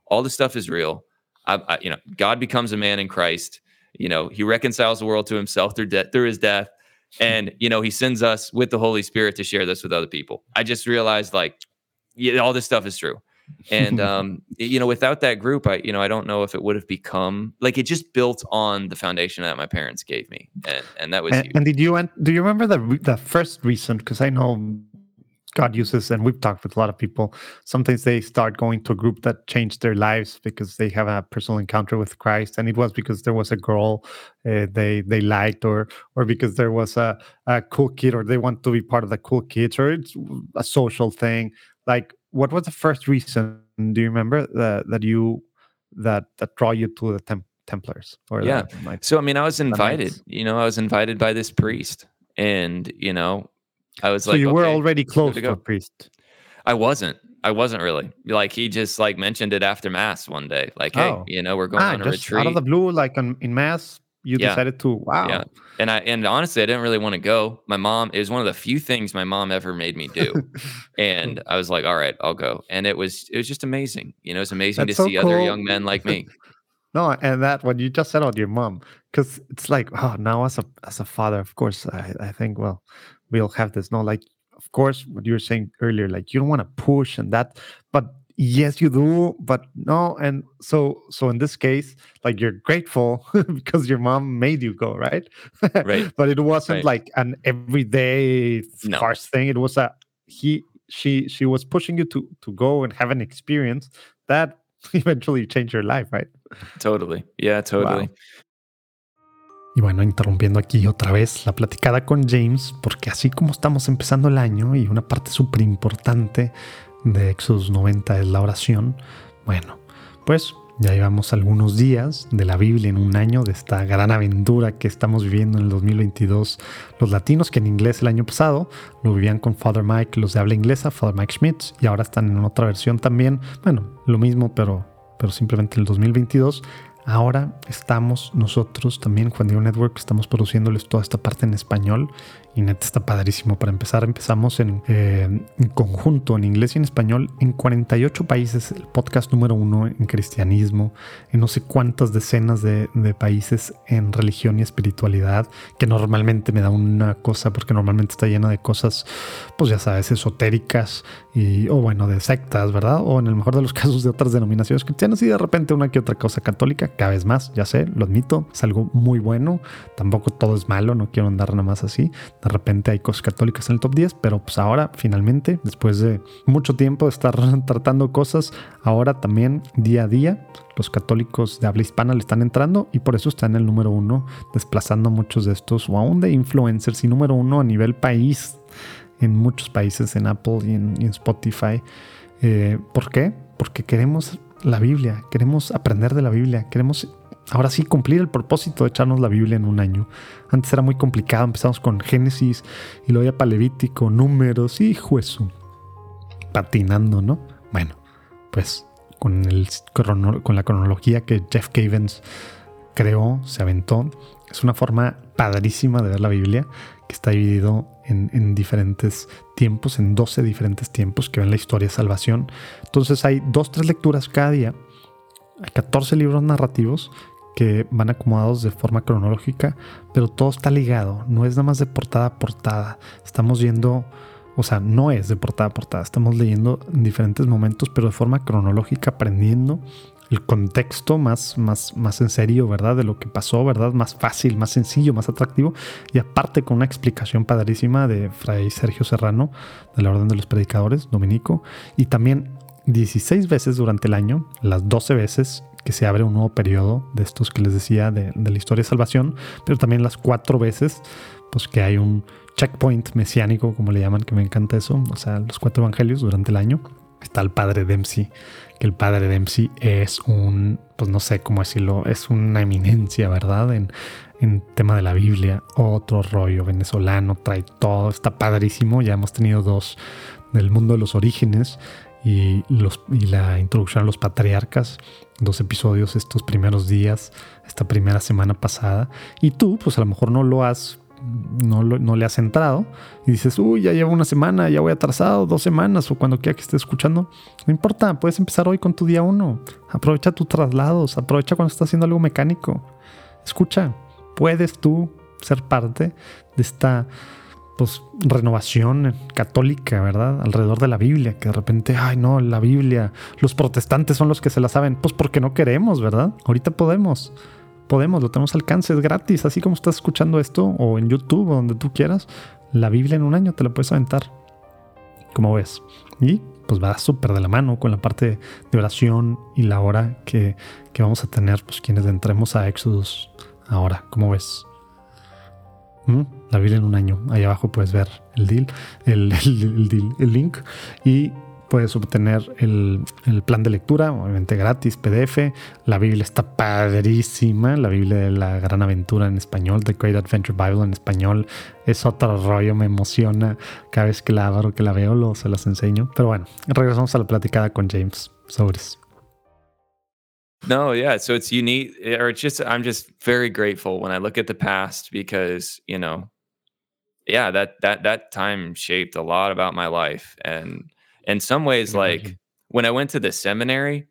all this stuff is real. I, I, you know god becomes a man in christ. You know he reconciles the world to himself through death through his death. Hmm. And you know he sends us with the holy spirit to share this with other people. I just realized like yeah, all this stuff is true and [LAUGHS] um, you know, without that group, I you know, I don't know if it would have become like it just built on the foundation that my parents gave me, and and that was. And, and did you and do you remember the the first reason? Because I know God uses, and we've talked with a lot of people. Sometimes they start going to a group that changed their lives because they have a personal encounter with Christ, and it was because there was a girl uh, they they liked, or or because there was a, a cool kid, or they want to be part of the cool kids, or it's a social thing. Like what was the first reason? Do you remember that that you that that draw you to the temp- Templars? Or yeah. so I mean, I was invited. You know, I was invited by this priest, and you know, I was so like, you were already close to, to a priest. I wasn't. I wasn't really like he just like mentioned it after mass one day. Like, hey, oh. you know, we're going ah, on a retreat out of the blue, like on, in mass you yeah. decided to wow. Yeah. And i and honestly i didn't really want to go. My mom it was one of the few things my mom ever made me do. [LAUGHS] And i was like all right i'll go. And it was it was just amazing. You know it's amazing That's to so see cool. other young men like me. [LAUGHS] No and that what you just said about your mom because it's like oh now as a as a father of course i, I think well we'll have this no like of course what you were saying earlier like you don't want to push and that but yes you do but no and so so in this case like you're grateful [LAUGHS] because your mom made you go right right [LAUGHS] but it wasn't right. like an everyday no. farce thing it was a he she she was pushing you to to go and have an experience that [LAUGHS] eventually changed your life right totally yeah totally wow. Y bueno, interrumpiendo aquí otra vez la platicada con James, porque así como estamos empezando el año y una parte súper importante de Éxodos 90 es la oración. Bueno, pues ya llevamos algunos días de la Biblia en un año, de esta gran aventura que estamos viviendo en el 2022. Los latinos que en inglés el año pasado lo vivían con Father Mike, los de habla inglesa, Father Mike Schmitz, y ahora están en otra versión también. Bueno, lo mismo, pero, pero simplemente en el 2022. Ahora estamos nosotros también, Juan Diego Network, estamos produciéndoles toda esta parte en español y neta está padrísimo. Para empezar, empezamos en, eh, conjunto, en inglés y en español, en 48 países, el podcast número uno en cristianismo, en no sé cuántas decenas de, países en religión y espiritualidad, que normalmente me da una cosa, porque normalmente está llena de cosas, pues ya sabes, esotéricas, y, o bueno, de sectas, ¿verdad? O en el mejor de los [LAUGHS] casos de otras denominaciones cristianas y de repente una que otra cosa católica, cada vez más, ya sé, lo admito, es algo muy bueno, tampoco todo es malo, no quiero andar nada más así, de repente hay cosas católicas en el top 10, pero pues ahora finalmente, después de mucho tiempo de estar [LAUGHS] tratando cosas, ahora también día a día los católicos de habla hispana le están entrando y por eso está en el número uno, desplazando muchos de estos o aún de influencers y número uno a nivel país en muchos países, en Apple y en, Spotify. Eh, ¿Por qué? Porque queremos la Biblia, queremos aprender de la Biblia, queremos ahora sí cumplir el propósito de echarnos la Biblia en un año. Antes era muy complicado, empezamos con Génesis y luego ya para Levítico, números y juez, patinando, ¿no? Bueno, pues con, la cronología que Jeff Cavens creó, se aventó, es una forma padrísima de ver la Biblia que está dividido en, diferentes tiempos, en 12 diferentes tiempos que ven la historia de salvación. Entonces hay dos, tres lecturas cada día. Hay 14 libros narrativos que van acomodados de forma cronológica, pero todo está ligado. No es nada más de portada a portada. Estamos viendo, o sea, no es de portada a portada. Estamos leyendo en diferentes momentos, pero de forma cronológica, aprendiendo el contexto más, más, más en serio, ¿verdad? De lo que pasó, ¿verdad? Más fácil, más sencillo, más atractivo. Y aparte con una explicación padrísima de Fray Sergio Serrano, de la Orden de los Predicadores, dominico. Y también 16 veces durante el año, las 12 veces que se abre un nuevo periodo de estos que les decía de, de la historia de salvación, pero también las cuatro veces, pues que hay un checkpoint mesiánico, como le llaman, que me encanta eso, o sea, los cuatro evangelios durante el año. Está el padre Dempsey el padre Dempsey es un, pues no sé cómo decirlo, es una eminencia, ¿verdad? En, en tema de la Biblia, otro rollo venezolano, trae todo, está padrísimo. Ya hemos tenido dos del mundo de los orígenes y, los, y la introducción a los patriarcas, dos episodios estos primeros días, esta primera semana pasada. Y tú, pues a lo mejor no lo has no, no, le has entrado y dices, uy, ya llevo una semana, ya voy atrasado, dos semanas o cuando quiera que estés escuchando, no importa, puedes empezar hoy con tu día uno. Aprovecha tus traslados, aprovecha cuando estás haciendo algo mecánico. Escucha, puedes tú ser parte de esta pues, renovación católica, ¿verdad? Alrededor de la Biblia, que de repente, ay, no, la Biblia, los protestantes son los que se la saben, pues porque no queremos, ¿verdad? Ahorita podemos podemos, lo tenemos al alcance, es gratis, así como estás escuchando esto o en YouTube o donde tú quieras, la Biblia en un año te la puedes aventar. Como ves. Y pues va súper de la mano con la parte de oración y la hora que, vamos a tener, pues quienes entremos a Exodus ahora. como ves? ¿Mm? La Biblia en un año. Ahí abajo puedes ver el deal, el, [LAUGHS] el, deal, el link. Y puedes obtener el, plan de lectura, obviamente gratis, PDF. La Biblia está padrísima, la Biblia de la Gran Aventura en español, The Great Adventure Bible en español. Es otro rollo, me emociona cada vez que la abro, que la veo, lo, se las enseño. Pero bueno, regresamos a la platicada con James Sobres. No, yeah. So it's unique, or it's just, I'm just very grateful when I look at the past because, you know, yeah, that, that, that time shaped a lot about my life. And, in some ways like when i went to the seminary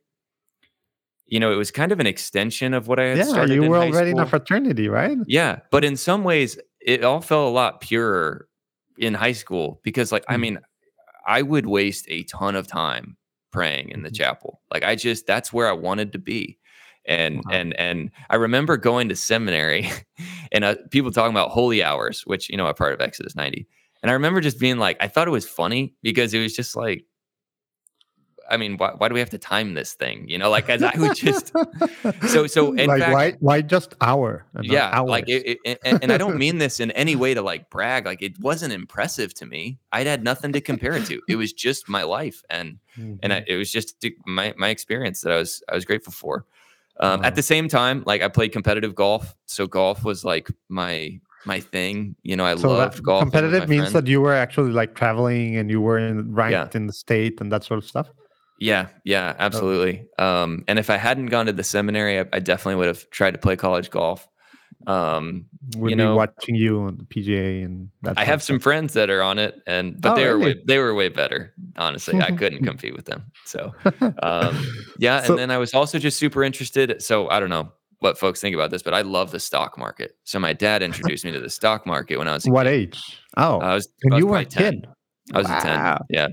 you know it was kind of an extension of what i had yeah started you were already in a fraternity right yeah but in some ways it all felt a lot purer in high school because like mm-hmm. i mean i would waste a ton of time praying in the mm-hmm. chapel like i just that's where i wanted to be and wow. and and i remember going to seminary [LAUGHS] and uh, people talking about holy hours which you know a part of exodus 90 and I remember just being like, I thought it was funny because it was just like, I mean, why, why do we have to time this thing? You know, like as I would just [LAUGHS] so so in like fact, why why just hour? Yeah, hours? like it, it, and, and I don't mean [LAUGHS] this in any way to like brag. Like it wasn't impressive to me. I'd had nothing to compare it to. It was just my life, and mm-hmm. and I, it was just my my experience that I was I was grateful for. Um. At the same time, like I played competitive golf, so golf was like my my thing. You know, I so loved golf. Competitive means friend. that you were actually like traveling and you were in, ranked yeah. in the state and that sort of stuff. Yeah, yeah, absolutely. Um, and if I hadn't gone to the seminary, I, I, definitely would have tried to play college golf. Um, would you know, watching you on the PGA and that. I have some friends that are on it, and but oh, they were really? way, they were way better. Honestly, I couldn't [LAUGHS] compete with them. So, um, yeah. [LAUGHS] So, and then I was also just super interested. So I don't know what folks think about this, but I love the stock market. So my dad introduced me to the stock market when I was what kid. age? Oh, I was. And I was you were 10. I was wow. a 10. Yeah.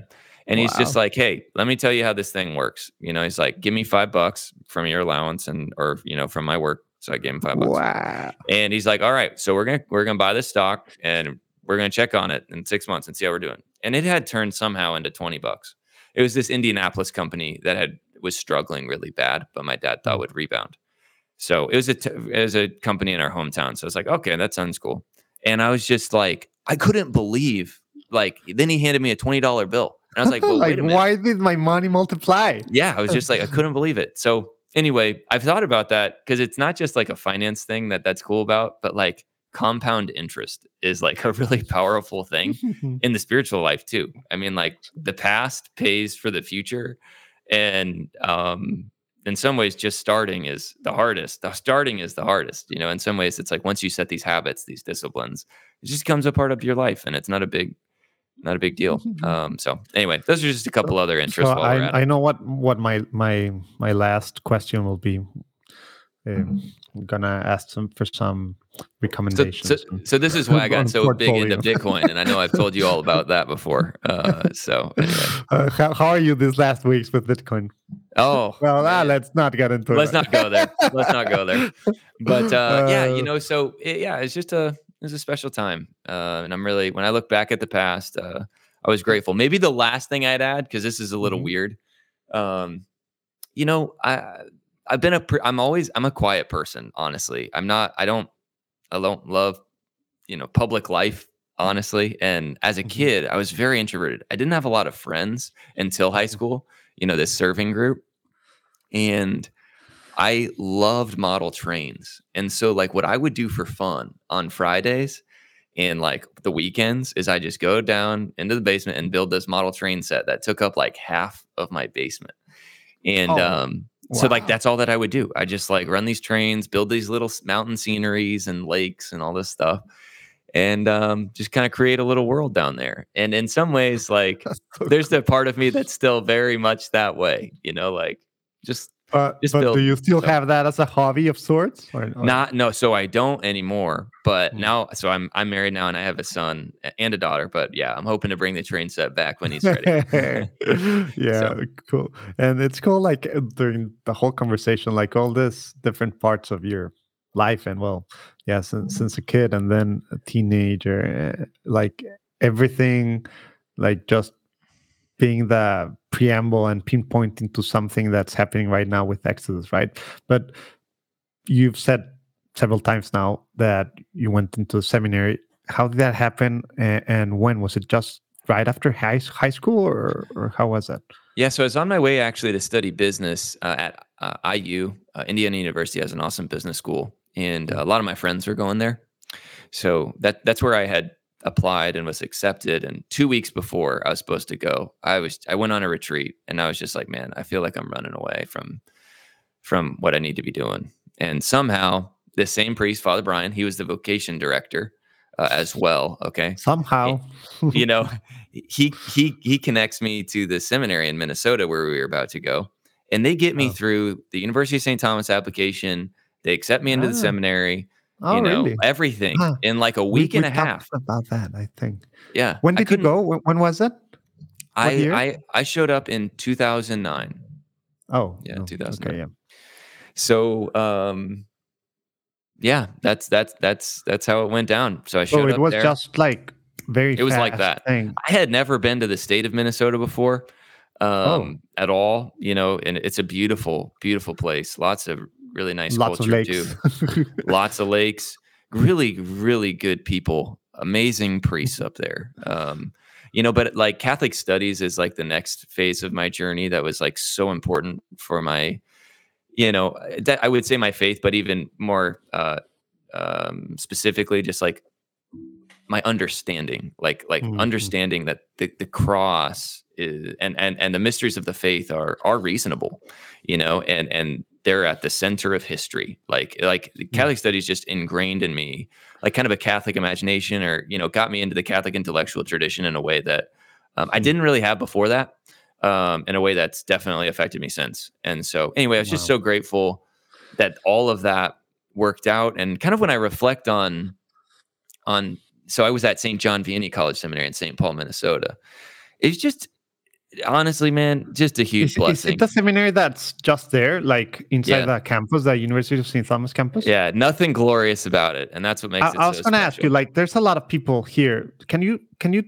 And wow. he's just like, "Hey, let me tell you how this thing works." You know, he's like, "Give me five bucks from your allowance and or you know from my work." So I gave him five bucks. Wow. And he's like, "All right, so we're gonna we're gonna buy this stock and we're gonna check on it in six months and see how we're doing." And it had turned somehow into twenty bucks. It was this Indianapolis company that had was struggling really bad, but my dad thought would rebound. So it was a t- it was a company in our hometown. So I was like, okay, that sounds cool. And I was just like, I couldn't believe. Like then he handed me a twenty dollar bill, and I was like, [LAUGHS] well, like why did my money multiply? Yeah, I was just like, I [LAUGHS] couldn't believe it. So anyway, I've thought about that because it's not just like a finance thing that that's cool about, but like compound interest is like [LAUGHS] a really powerful thing [LAUGHS] in the spiritual life too. I mean, like the past pays for the future, and um, in some ways, just starting is the hardest. The starting is the hardest. You know, in some ways, it's like once you set these habits, these disciplines, it just becomes a part of your life, and it's not a big, not a big deal. [LAUGHS] Um, so anyway, those are just a couple other interests. So I, I know what what my my my last question will be. Um, I'm gonna ask some for some recommendations. So, so, so this is why I got [LAUGHS] so big into Bitcoin, and I know I've told you all about that before. Uh, so anyway, [LAUGHS] uh, how, how are you these last weeks with Bitcoin? Oh well, ah, let's not get into let's not go there. Let's not go there. But uh, yeah, you uh, know, so it, yeah, it's just a it's a special time, uh, and I'm really when I look back at the past, uh, I was grateful. Maybe the last thing I'd add because this is a little mm-hmm. weird. Um, you know, I I've been a pre- I'm always I'm a quiet person, honestly. I'm not I don't I don't love, you know, public life, honestly. And as a mm-hmm. kid, I was very introverted. I didn't have a lot of friends until high mm-hmm. school, you know, this serving group. And I loved model trains. And so like what I would do for fun on Fridays and like the weekends is I just go down into the basement and build this model train set that took up like half of my basement. And oh. um Wow. So like that's all that I would do. I just like run these trains, build these little mountain sceneries and lakes and all this stuff, and um, just kind of create a little world down there. And in some ways, like [LAUGHS] there's the part of me that's still very much that way. You know, like just uh, but do you still have that as a hobby of sorts? Or, or? Not no. So I don't anymore. But mm. now, so I'm I'm married now, and I have a son and a daughter. But yeah, I'm hoping to bring the train set back when he's ready. [LAUGHS] [LAUGHS] yeah, so. cool. And it's cool, like uh, during the whole conversation, like all this different parts of your life, and well, yeah, since since a kid, and then a teenager, eh, like everything, like just being the preamble and pinpointing to something that's happening right now with Exodus, right? But you've said several times now that you went into seminary. How did that happen, and, when was it? Just right after high high school, or, or how was that? Yeah, so I was on my way actually to study business uh, at uh, IU. Uh, Indiana University has an awesome business school, and a lot of my friends were going there. So that that's where I had applied and was accepted and 2 weeks before I was supposed to go I was I went on a retreat and I was just like man I feel like I'm running away from from what I need to be doing and somehow the same priest Father Brian he was the vocation director uh, as well okay somehow you know he he he connects me to the seminary in Minnesota where we were about to go and they get me oh. through the University of St. Thomas application they accept me into ah. the seminary Oh, you know, really? everything huh. in like a week we, and a half. About that, I think. Yeah. When did you go? When, was it? I, I I showed up in 2009. Oh, yeah, no. 2009. Okay, yeah. So, um, yeah, that's that's that's that's how it went down. So I showed so it up was there. just like very. It was like that. Thing. I had never been to the state of Minnesota before, um, oh. at all. You know, and it's a beautiful, beautiful place. Lots of really nice Lots culture too. [LAUGHS] Lots of lakes. Really, really good people. Amazing priests up there. Um, you know, but like Catholic studies is like the next phase of my journey that was like so important for my, you know, that I would say my faith, but even more uh, um, specifically, just like my understanding, like like mm-hmm. understanding that the the cross is and and and the mysteries of the faith are are reasonable, you know, and and they're at the center of history. Like like hmm. Catholic studies just ingrained in me, like kind of a Catholic imagination, or you know, got me into the Catholic intellectual tradition in a way that um, I hmm. didn't really have before that. Um, in a way that's definitely affected me since. And so, anyway, I was wow. just so grateful that all of that worked out. And kind of when I reflect on on, so I was at St. John Vianney College Seminary in St. Paul, Minnesota. It's just honestly, man, just a huge is, blessing. Is it a seminary that's just there, like inside Yeah. the campus, the University of St. Thomas campus? yeah, nothing glorious about it, and that's what makes I, it. I was so going to ask you, like, there's a lot of people here. Can you can you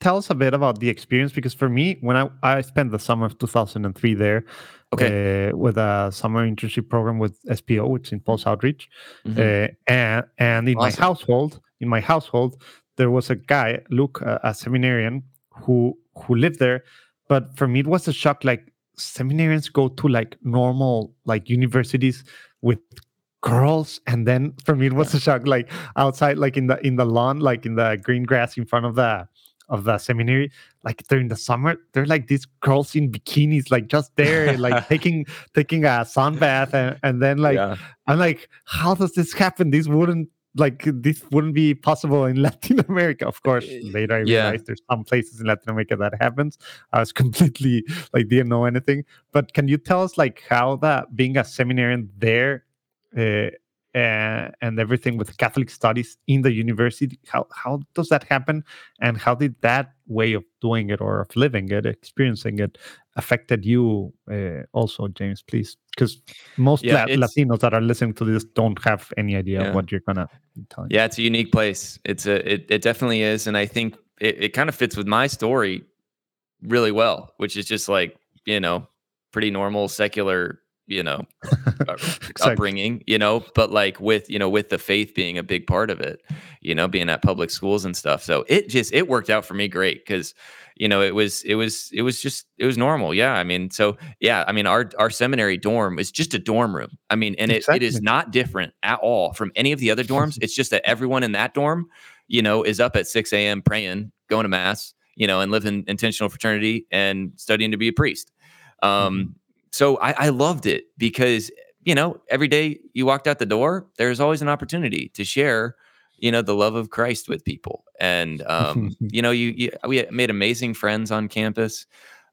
tell us a bit about the experience? Because for me, when I I spent the summer of 2003 there, Okay. uh, with a summer internship program with SPO, which is St. Paul's Outreach, Mhm. uh, and and in my household, in my household, there was a guy, Luke, a, a seminarian, who who lived there. But for me, it was a shock. Like seminarians go to like normal like universities with girls, and then for me, it was a shock. Like outside, like in the in the lawn, like in the green grass in front of the of the seminary like during the summer they're like these girls in bikinis like just there [LAUGHS] like taking taking a sun bath and, and then like yeah. I'm like, how does this happen? This wouldn't like this wouldn't be possible in [LAUGHS] Latin America. Of course, later I Yeah. realized there's some places in Latin America that happens. I was [LAUGHS] completely like didn't know anything. But can you tell us like how that being a seminarian there uh, uh, and everything with Catholic studies in the university, how how does that happen? And how did that way of doing it or of living it, experiencing it, affected you uh, also, James? Please, because most Yeah, La- Latinos that are listening to this don't have any idea Yeah. what you're gonna tell. Yeah, it's a unique place. It's a it, it definitely is, and I think it, it kind of fits with my story really well, which is just like you know pretty normal secular you know [LAUGHS] Exactly. upbringing, you know, but like with you know with the faith being a big part of it, you know, being at public schools and stuff. So it just it worked out for me great because you know it was it was it was just it was normal. Yeah, I mean, so yeah, I mean our our seminary dorm is just a dorm room. I mean, and it, it is not different at all from any of the other dorms. [LAUGHS] It's just that everyone in that dorm, you know, is up at six a.m. praying, going to mass, you know, and living intentional fraternity and studying to be a priest. Um, so I, I loved it because you know every day you walked out the door, there's always an opportunity to share, you know, the love of Christ with people, and um, [LAUGHS] you know, you, you we made amazing friends on campus.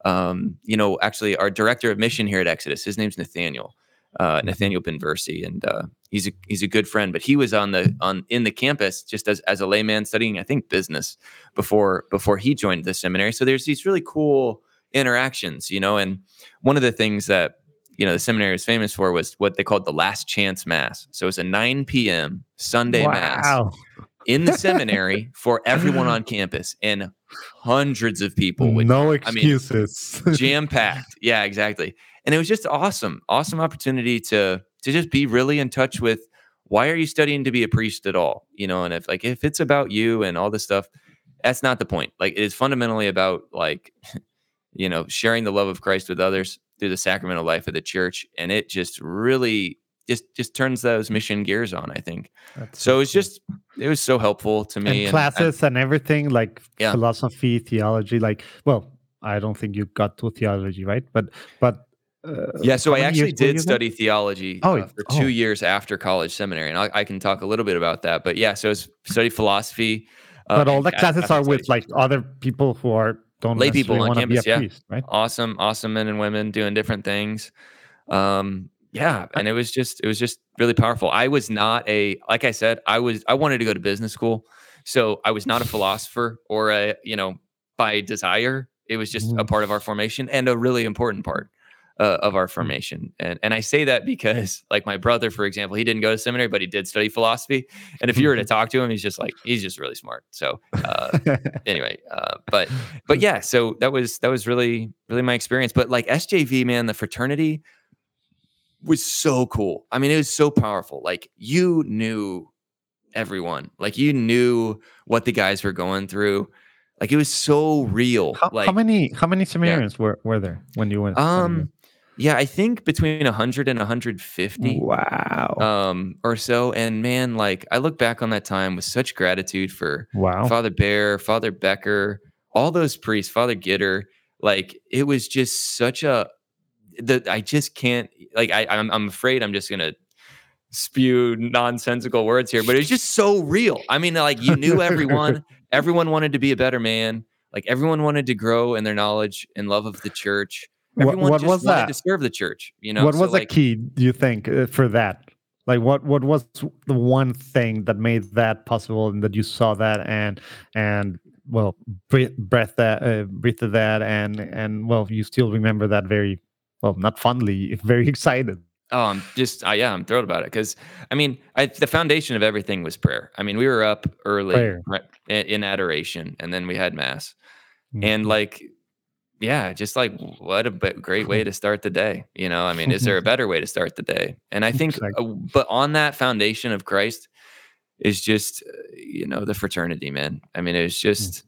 Um, you know, actually, our director of mission here at Exodus, his name's Nathaniel, uh, Nathaniel Benversi, and uh, he's a he's a good friend. But he was on the on in the campus just as as a layman studying, I think, business before before he joined the seminary. So there's these really cool interactions, you know. And one of the things that you know the seminary was famous for was what they called the last chance mass. So it's a 9 p.m. Sunday mass in the seminary [LAUGHS] for everyone on campus, and hundreds of people would no mean, excuses. [LAUGHS] jam packed. Yeah, exactly. And it was just awesome, awesome opportunity to to just be really in touch with why are you studying to be a priest at all? You know, and if like if it's about you and all this stuff, that's not the point. Like it is fundamentally about like, you know, sharing the love of Christ with others through the sacramental life of the church. And it just really just just turns those mission gears on, I think. That's So it's just it was so helpful to me. and I- classes and everything like Yeah. philosophy, theology. Like, well, I don't think you got to theology, right? But but uh, Yeah, so I actually did study theology Oh, uh, for two oh. years after college seminary, and I, I can talk a little bit about that. But yeah, so it's study philosophy. uh, But all the classes are with like other people who are don't Lay people on wanna be a campus, yeah. priest, right? awesome, awesome men and women doing different things. Um, yeah, and it was just it was just really powerful. I was not a like I said, I was I wanted to go to business school, so I was not a philosopher or a you know by desire. It was just a Mhm. part of our formation and a really important part uh, of our formation. And and I say that because [LAUGHS] like my brother, for example, he didn't go to seminary, but he did study philosophy. And if you were to talk to him, he's just like he's just really smart. So uh, [LAUGHS] anyway, uh, but but yeah, so that was that was really really my experience. But like SJV, man, the fraternity was so cool. I mean, it was so powerful. Like you knew everyone. Like you knew what the guys were going through. Like it was so real. how, like how many how many seminarians were, were there when you went? um yeah, I think between 100 and 150 wow, um or so and man like I look back on that time with such gratitude for wow, Father Baer, Father Becker, all those priests, Father Gitter, like it was just such a the I just can't like I I'm, I'm afraid I'm just gonna spew nonsensical words here, but it's just so real. I mean, like you knew everyone, [LAUGHS] everyone wanted to be a better man, like everyone wanted to grow in their knowledge and love of the church. What- Everyone what just was that? to serve the church, you know. what So, was like, the key? Do you think uh, for that? Like, what what was the one thing that made that possible, and that you saw that, and and well breath that uh, of that and and well you still remember that very well not fondly [LAUGHS] very excited Oh, I'm just, uh, yeah, I'm thrilled about it because, I mean, I, the foundation of everything was prayer. I mean, we were up early right, in, adoration, and then we had mass, mm-hmm. and like, yeah, just like what a great way [LAUGHS] to start the day. You know, I mean, is there a [LAUGHS] better way to start the day? And I think, exactly. uh, but on that foundation of Christ is just, uh, you know, the fraternity, man. I mean, it's mm. just.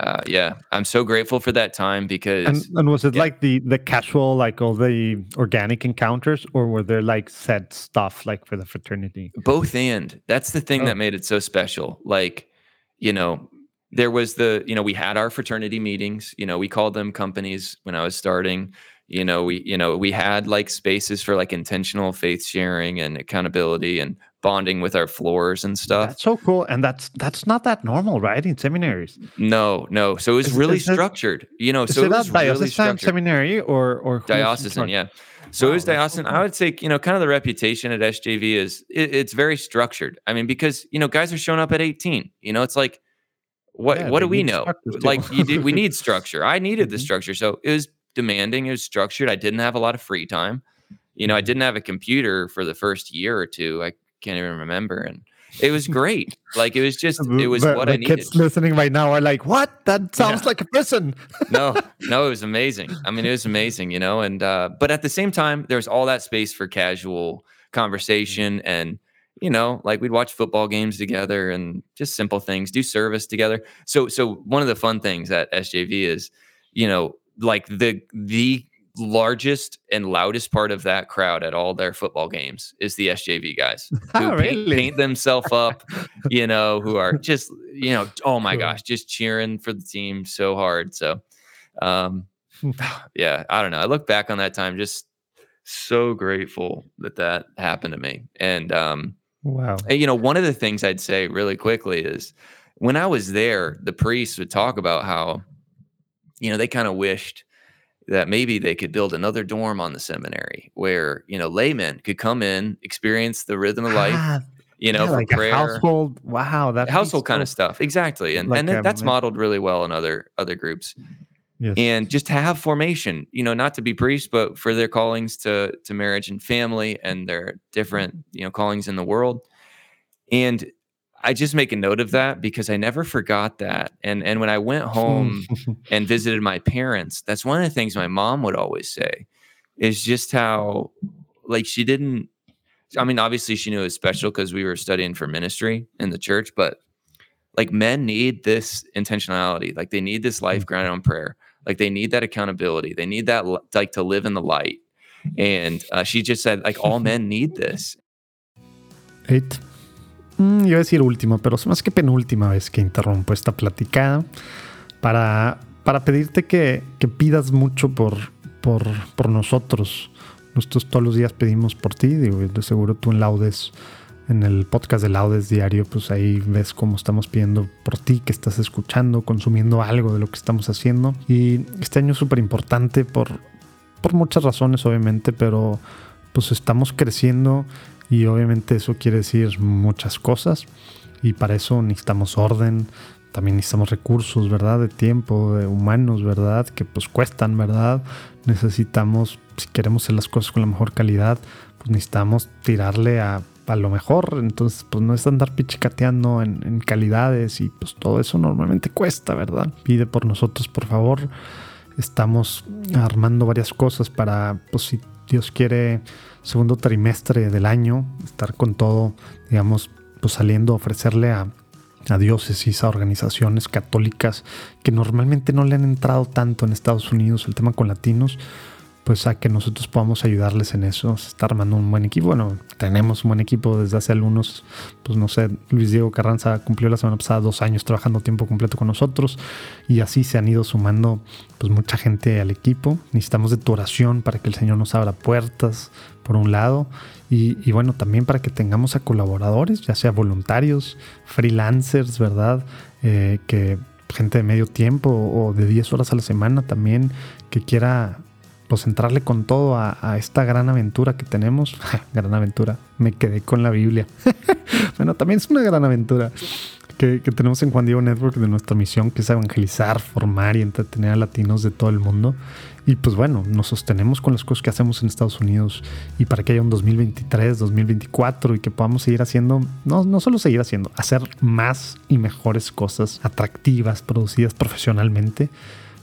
Uh, yeah, I'm so grateful for that time because. And, and was it yeah. like the the casual, like all the organic encounters, or were there like set stuff like for the fraternity? Both and that's the thing oh. that made it so special. Like, you know, there was the you know we had our fraternity meetings. You know, we called them companies when I was starting. You know, we you know we had like spaces for like intentional faith sharing and accountability and bonding with our floors and stuff. That's so cool. And that's that's not that normal, right? In seminaries. No, no. So it's really is structured. you know, so it was really structured. seminary or or diocesan, yeah. So wow, it was diocesan. Cool. I would say, you know, kind of the reputation at SJV is it, it's very structured. I mean, because you know, guys are showing up at 18. You know, it's like what yeah, what do we know? Like you did, we need [LAUGHS] structure. I needed the mm-hmm. structure. So it was demanding, it was structured. I didn't have a lot of free time. You know, I mm-hmm. didn't have a computer for the first year or two. I can't even remember. And it was great. Like it was just it was but what I needed. Kids listening right now are like, "What? That sounds yeah. like a prison." no, [LAUGHS] no, it was amazing. I mean, it was amazing, you know. And uh, but at the same time, there's all that space for casual conversation and you know like we'd watch football games together and just simple things do service together so so one of the fun things at sjv is you know like the the largest and loudest part of that crowd at all their football games is the SJV guys [LAUGHS] who oh, paint, paint, themselves up, [LAUGHS] you know, who are just, you know, oh my gosh, just cheering for the team so hard. So, um, [LAUGHS] yeah, I don't know. I look back on that time just so grateful that that happened to me. And, um, wow. And, you know, one of the things I'd say really quickly is when I was there, the priests would talk about how, you know, they kind of wished that maybe they could build another dorm on the seminary where you know laymen could come in, experience the rhythm of life. Ah, you know, yeah, like prayer, household. Wow, that household kind of stuff. Exactly, and like, and um, that's modeled really well in other other groups. Yes. And just to have formation, you know, not to be priests, but for their callings to to marriage and family and their different, you know, callings in the world. And I just make a note of that because I never forgot that. And and when I went home [LAUGHS] and visited my parents, that's one of the things my mom would always say is just how like she didn't I mean obviously she knew it was special because we were studying for ministry in the church, but like men need this intentionality. Like they need this life mm. grounded on prayer. Like they need that accountability. They need that like to live in the light. And uh, she just said like all men need this. Eight. Mm, iba a decir última, pero más que penúltima vez que interrumpo esta platicada para, para pedirte que, que pidas mucho por, por, por, nosotros. Nosotros todos los días pedimos por ti, digo, de seguro tú en Laudes, en el podcast de Laudes Diario, pues ahí ves cómo estamos pidiendo por ti, que estás escuchando, consumiendo algo de lo que estamos haciendo. Y este año es súper importante por, por muchas razones, obviamente, pero pues estamos creciendo y obviamente eso quiere decir muchas cosas y para eso necesitamos orden, también necesitamos recursos, ¿verdad? De tiempo, de humanos, ¿verdad? Que pues cuestan, ¿verdad? Necesitamos, si queremos hacer las cosas con la mejor calidad, pues necesitamos tirarle a, a lo mejor. Entonces, pues no es andar pichicateando en, calidades y pues todo eso normalmente cuesta, ¿verdad? Pide por nosotros, por favor. Estamos armando varias cosas para, pues si Dios quiere segundo trimestre del año, estar con todo, digamos, pues saliendo a ofrecerle a, a diócesis, a organizaciones católicas que normalmente no le han entrado tanto en Estados Unidos el tema con latinos, pues a que nosotros podamos ayudarles en eso. Se está armando un buen equipo. Bueno, tenemos un buen equipo desde hace algunos, pues no sé, Luis Diego Carranza cumplió la semana pasada dos años trabajando tiempo completo con nosotros y así se han ido sumando pues mucha gente al equipo. Necesitamos de tu oración para que el Señor nos abra puertas, por un lado, y, bueno, también para que tengamos a colaboradores, ya sea voluntarios, freelancers, ¿verdad? Eh, que gente de medio tiempo o de 10 horas a la semana también que quiera pues entrarle con todo a, esta gran aventura que tenemos. [LAUGHS] gran aventura, me quedé con la Biblia. [LAUGHS] bueno, también es una gran aventura. que, tenemos en Juan Diego Network de nuestra misión, que es evangelizar, formar y entretener a latinos de todo el mundo. Y pues bueno, nos sostenemos con las cosas que hacemos en Estados Unidos y para que haya un 2023, 2024 y que podamos seguir haciendo, no, no solo seguir haciendo, hacer más y mejores cosas atractivas, producidas profesionalmente,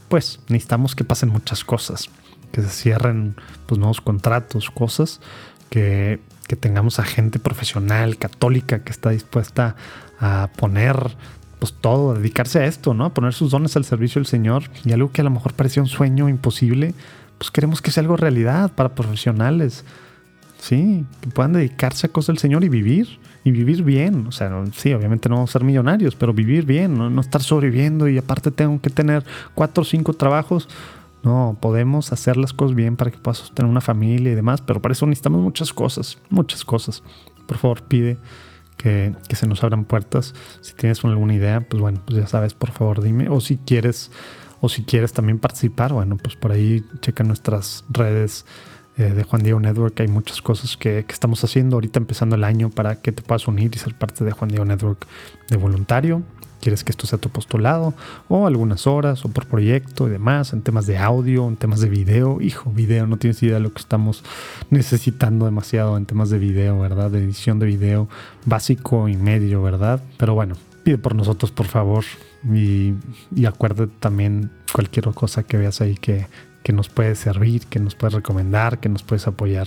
pues necesitamos que pasen muchas cosas, que se cierren pues, nuevos contratos, cosas, que, que tengamos a gente profesional, católica, que está dispuesta a poner pues todo, a dedicarse a esto, ¿no? A poner sus dones al servicio del Señor y algo que a lo mejor parecía un sueño imposible, pues queremos que sea algo realidad para profesionales. Sí, que puedan dedicarse a cosas del Señor y vivir, y vivir bien. O sea, sí, obviamente no vamos a ser millonarios, pero vivir bien, no, no estar sobreviviendo y aparte tengo que tener cuatro o cinco trabajos. No, podemos hacer las cosas bien para que puedas tener una familia y demás, pero para eso necesitamos muchas cosas, muchas cosas. Por favor, pide que, se nos abran puertas. Si tienes alguna idea, pues bueno, pues ya sabes, por favor dime. O si quieres, o si quieres también participar, bueno, pues por ahí checa nuestras redes eh, de Juan Diego Network. Hay muchas cosas que, que, estamos haciendo ahorita empezando el año para que te puedas unir y ser parte de Juan Diego Network de voluntario quieres que esto sea tu postulado, o algunas horas, o por proyecto y demás, en temas de audio, en temas de video. Hijo, video, no tienes idea de lo que estamos necesitando demasiado en temas de video, ¿verdad? De edición de video básico y medio, ¿verdad? Pero bueno, pide por nosotros, por favor, y, y acuérdate también cualquier cosa que veas ahí que, que nos puede servir, que nos puedes recomendar, que nos puedes apoyar.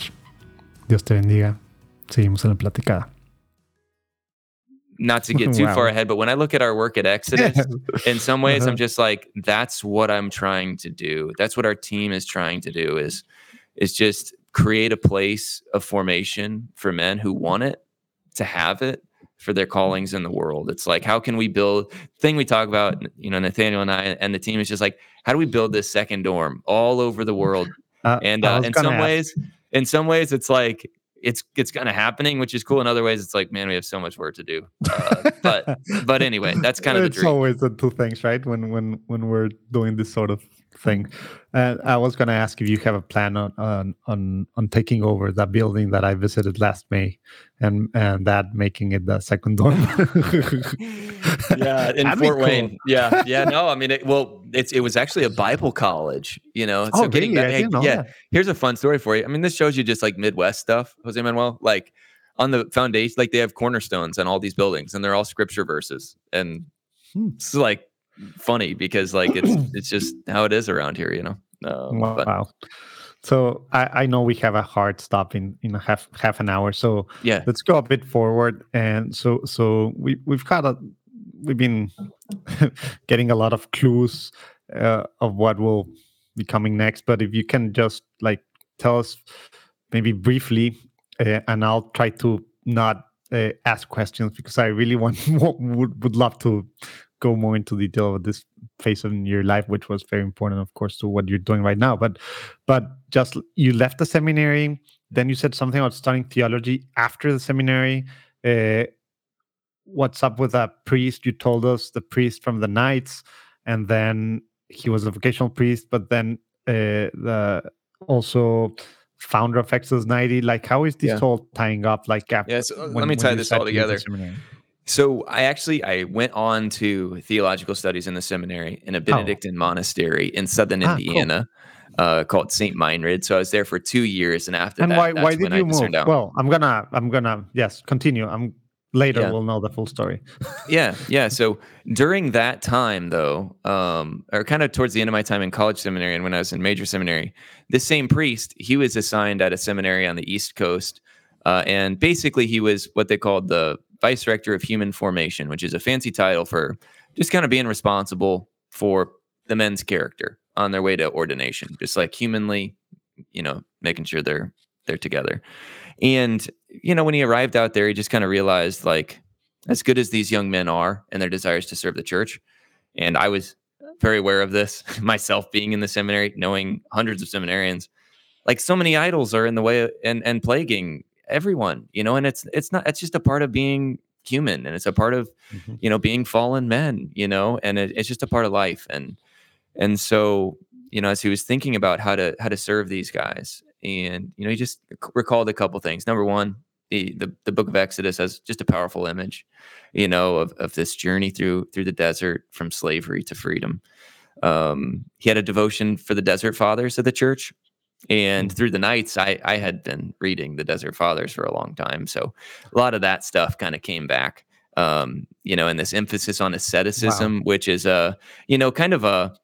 Dios te bendiga. Seguimos en la platicada. Not to [LAUGHS] get too wow. far ahead, but when I look at our work at [LAUGHS] Exodus, in some ways, uh-huh. I'm just like, that's what I'm trying to do. That's what our team is trying to do is is just create a place of formation for men who want it to have it for their callings in the world. It's like, how can we build thing we talk about, you know, Nathaniel and I and the team is just like, how do we build this second dorm all over the world? Uh, and uh, in some ask. ways, in some ways, it's like it's it's kind of happening, which is cool. In other ways, it's like, man, we have so much work to do. Uh, [LAUGHS] but but anyway, that's kind of the it's always the two things, right? When when when we're doing this sort of thing. And I was going to ask if you have a plan on, on on on taking over that building that I visited last May, and and that making it the second dorm. [LAUGHS] [LAUGHS] yeah, in That'd Fort Wayne. Cool. Yeah, yeah. No, I mean, it, well, it's it was actually a Bible college. You know, oh, so getting back, hey, yeah. That. Here's a fun story for you. I mean, this shows you just like Midwest stuff, Jose Manuel. Like on the foundation, like they have cornerstones on all these buildings, and they're all scripture verses, and hmm. it's like funny because like it's [CLEARS THROAT] it's just how it is around here, you know. Um, wow. But, so I, I know we have a hard stop in in a half half an hour. So yeah, let's go a bit forward. And so so we we've got a we've been [LAUGHS] getting a lot of clues uh, of what will be coming next. But if you can just like tell us maybe briefly, uh, and I'll try to not uh, ask questions because I really want [LAUGHS] would would love to go more into detail of this phase in your life, which was very important, of course, to what you're doing right now. But but just you left the seminary, then you said something about studying theology after the seminary. Uh, what's up with that priest? You told us the priest from the Knights, and then he was a vocational priest, but then uh, the also founder of Exodus 90. Like, how is this yeah. all tying up? Like, after, yeah, so when, let me tie this all together. So I actually I went on to theological studies in the seminary in a oh. Benedictine oh. monastery in southern ah, Indiana. Cool. Uh, called Saint Meinrad. So I was there for two years, and after and that, why, why did you move? Well, I'm gonna, I'm gonna, yes, continue. I'm later. Yeah. We'll know the full story. yeah, [LAUGHS] yeah. So during that time, though, um, or kind of towards the end of my time in college seminary, and when I was in major seminary, this same priest, he was assigned at a seminary on the East Coast, uh, and basically he was what they called the vice director of human formation, which is a fancy title for just kind of being responsible for the men's character on their way to ordination, just like humanly, you know, making sure they're they're together. And you know, when he arrived out there, he just kind of realized like as good as these young men are and their desires to serve the church, and I was very aware of this [LAUGHS] myself being in the seminary, knowing hundreds of seminarians, like so many idols are in the way and and plaguing everyone, you know, and it's it's not it's just a part of being human and it's a part of mm-hmm. you know being fallen men you know and it, it's just a part of life and and so you know as he was thinking about how to how to serve these guys and you know he just recalled a couple things number one the, the the book of Exodus has just a powerful image, you know, of, of this journey through through the desert from slavery to freedom. Um, he had a devotion for the desert fathers of the church. And mm. through the Knights, I, I had been reading the Desert Fathers for a long time. So a lot of that stuff kind of came back, um, you know, and this emphasis on asceticism, wow. which is a, you know, kind of a,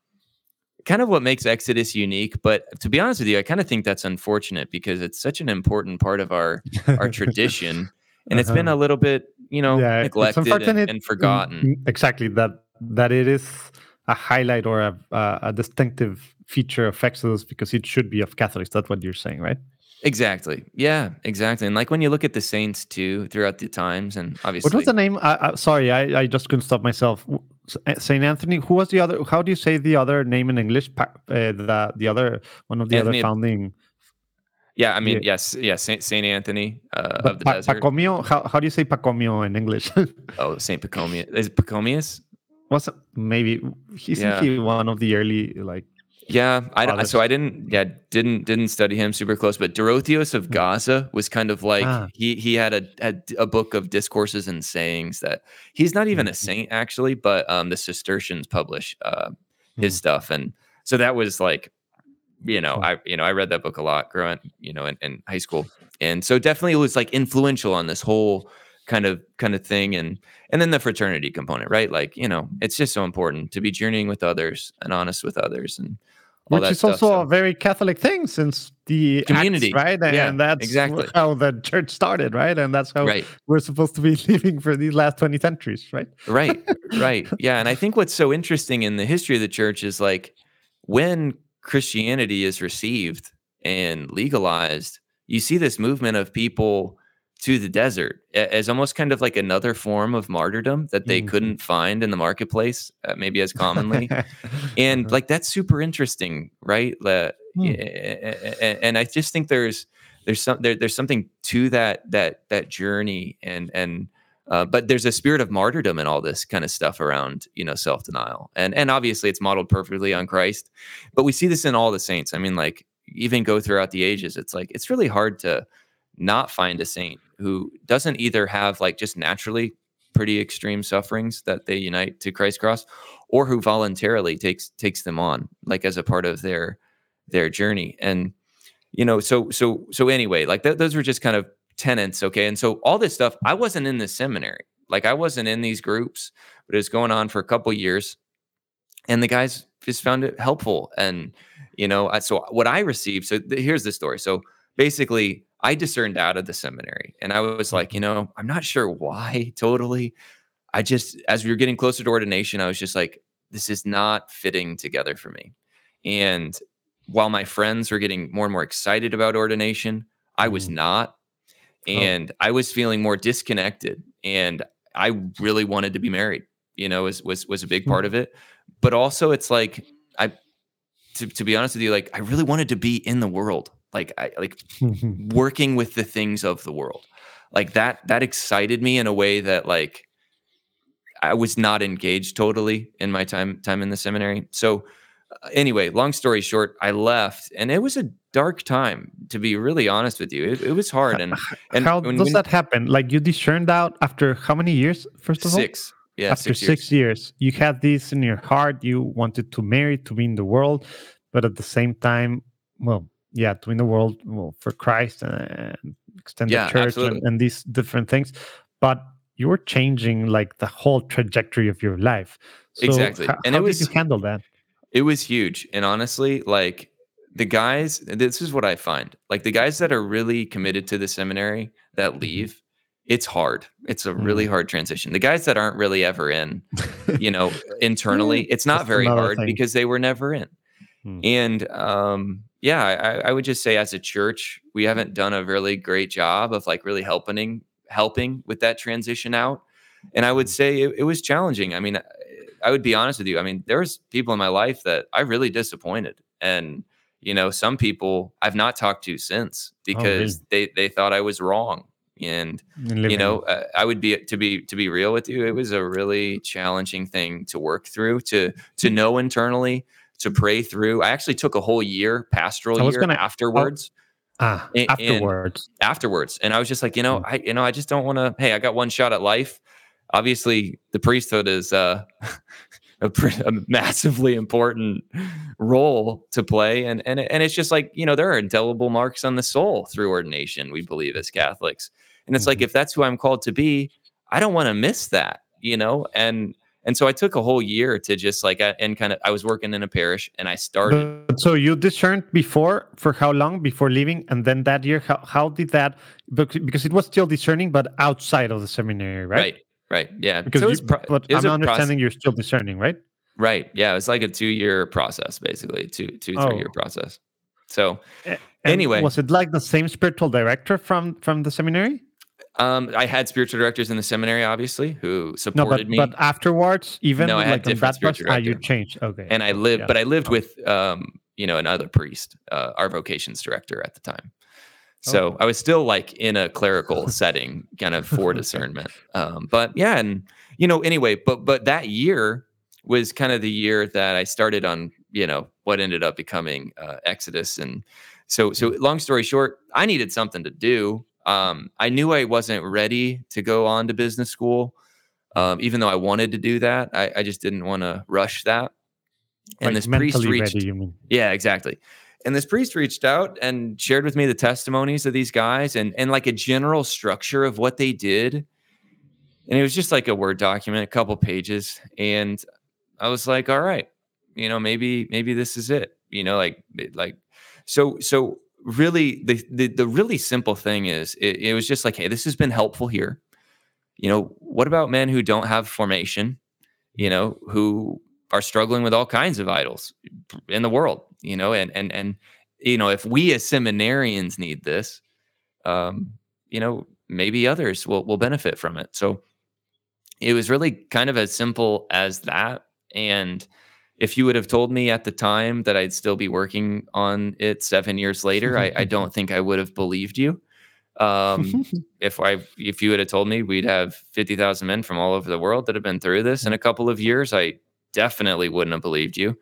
kind of what makes Exodus unique. But to be honest with you, I kind of think that's unfortunate because it's such an important part of our our tradition, and it's uh-huh. been a little bit, you know, yeah, neglected and, and, forgotten. Exactly that that it is a highlight or a, a distinctive feature of Exodus because it should be of Catholics. That's what you're saying, right? Exactly. Yeah, exactly. And like when you look at the saints too throughout the times, and obviously, what was the name? Uh, uh, sorry, I, I just couldn't stop myself. Eh, Saint Anthony. Who was the other? How do you say the other name in English? Uh, the the other one of the Anthony, other founding. Yeah, I mean, yeah. yes, yes, Saint Saint Anthony uh, of the pa- desert. Pacomio. How how do you say Pacomio in English? [LAUGHS] oh, Saint Pachomius. Is it Pachomius? Was maybe he's yeah. he one of the early like yeah, I so I didn't yeah didn't didn't study him super close, but Dorotheos of hmm. Gaza was kind of like ah. he he had a had a book of discourses and sayings that he's not even a mm-hmm. saint actually, but um the Cistercians publish uh his mm. stuff, and so that was like you know I you know I read that book a lot growing you know in, in high school, and so definitely it was like influential on this whole kind of kind of thing and and then the fraternity component right like you know it's just so important to be journeying with others and honest with others and which is stuff, also so. a very Catholic thing since the community, Acts, right? And, yeah, that's exactly how the church started, right? And that's how right. we're supposed to be [LAUGHS] living for these last 20 centuries, right? right, [LAUGHS] right. Yeah. And I think what's so interesting in the history of the church is like when Christianity is received and legalized, you see this movement of people to the desert as almost kind of like another form of martyrdom that they mm-hmm. couldn't find in the marketplace uh, maybe as commonly. [LAUGHS] And uh-huh. like that's super interesting right? Uh, and i just think there's there's some there, there's something to that that that journey and and uh, but there's a spirit of martyrdom and all this kind of stuff around you know self-denial. And and obviously it's modeled perfectly on christ but we see this in all the saints. I mean like even go throughout the ages it's like it's really hard to not find a saint who doesn't either have like just naturally pretty extreme sufferings that they unite to Christ's cross, or who voluntarily takes takes them on, like as a part of their their journey. And you know, so so so anyway, like th- those were just kind of tenets, okay. And so all this stuff, I wasn't in the seminary, like I wasn't in these groups, but it was going on for a couple years, and the guys just found it helpful. And you know, so what I received. So th- here's the story. So basically I discerned out of the seminary and I was like, you mm-hmm. know, I'm not sure why [LAUGHS] totally. I just, as we were getting closer to ordination, I was just like, this is not fitting together for me. And while my friends were getting more and more excited about ordination, I was mm. not. Oh. And oh. I was feeling more disconnected. And I really wanted to be married, you know, was was was a big part mm. of it. But also it's like I to, to be honest with you, like I really wanted to be in the world like I like [LAUGHS] working with the things of the world. Like that that excited me in a way that like I was not engaged totally in my time time in the seminary. So uh, anyway, long story short, I left and it was a dark time to be really honest with you. It, it was hard and [LAUGHS] and how when, does that happen? Like you discerned out after how many years first of all? 6. Yeah, after six years. six years. you had this in your heart. You wanted to marry, to be in the world, but at the same time, well, yeah doing the world well for christ and extended yeah, church and, and, these different things but you were changing like the whole trajectory of your life so exactly how, and how it was, did you handle that it was huge and honestly like the guys this is what i find like the guys that are really committed to the seminary that mm-hmm. leave it's hard it's a really mm. hard transition the guys that aren't really ever in you know [LAUGHS] internally it's not That's very hard thing. because they were never in hmm. and um yeah, I, I, would just say as a church, we haven't done a really great job of like really helping helping with that transition out. And I would mm. say it, it was challenging. I mean, I would be honest with you. I mean, there's people in my life that I really disappointed, and you know, some people I've not talked to since because oh, really? they they thought I was wrong. And you know, uh, I would be to be to be real with you. It was a really challenging thing to work through to to know internally to pray through. I actually took a whole year, pastoral year gonna, afterwards. Ah, And- afterwards. afterwards. And I was just like, you know, Mm. I you know, I just don't want to. Hey, I got one shot at life. Obviously, the priesthood is uh, [LAUGHS] a, a massively important role to play, and and and it's just like you know, there are indelible marks on the soul through ordination. We believe as Catholics, and it's like Mhm. if that's who I'm called to be, I don't want to miss that, you know, and. And so I took a whole year to just like, uh, and kind of, I was working in a parish and I started But, so you discerned before for how long before leaving, and then that year, how, how did that? bec- Because it was still discerning, but outside of the seminary, right? right, right, yeah. Because So you, pro- but I'm understanding you're still discerning, right? Right. Yeah. It's like a two year process, basically, two, two, three year Oh. process. So, And Anyway. was it like the same spiritual director from from the seminary? Um, I had spiritual directors in the seminary, obviously, who No, supported but me. but afterwards, even No, I had like different spiritual ah, you changed. Okay, and I lived, yeah. but I lived Oh. with, um, you know, another priest, uh, our vocations director at the time. So Okay. I was still like in a clerical [LAUGHS] setting, kind of for discernment. Um, but yeah, and you know, anyway, but but that year was kind of the year that I started on, you know, what ended up becoming uh, Exodus. And so, so long story short, I needed something to do. Um, I knew I wasn't ready to go on to business school, um, even though I wanted to do that. I, I just didn't want to rush that. And Like this priest reached, ready, you mean? yeah, exactly. And this priest reached out and shared with me the testimonies of these guys and and like a general structure of what they did. And it was just like a word document, a couple pages, and I was like, all right, you know, maybe maybe this is it. You know, like like so so really the the, the really simple thing is it, it was just like, hey, this has been helpful here. You know, what about men who don't have formation, you know, who are struggling with all kinds of idols in the world, you know, and and and you know, if we as seminarians need this, um, you know, maybe others will will benefit from it. So it was really kind of as simple as that. And if you would have told me at the time that I'd still be working on it seven years later, I, I [LAUGHS] don't think I would have believed you. Um, [LAUGHS] if I if you would have told me we'd have fifty thousand men from all over the world that have been through this in a couple of years, I definitely wouldn't have believed you.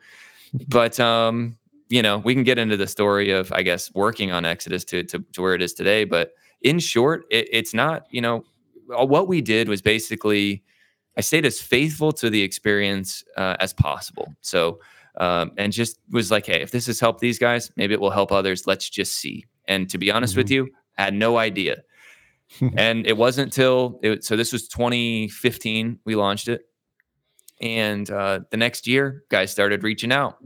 But um, you know, we can get into the story of I guess working on Exodus to to, to where it is today. But in short, it, it's not you know uh, what we did was basically I stayed as faithful to the experience uh, as possible. So um, and just was like, hey, if this has helped these guys, maybe it will help others. Let's just see. And to be honest with you, I had no idea. [LAUGHS] and it wasn't till it, so this was 2015 we launched it, and uh, the next year guys started reaching out.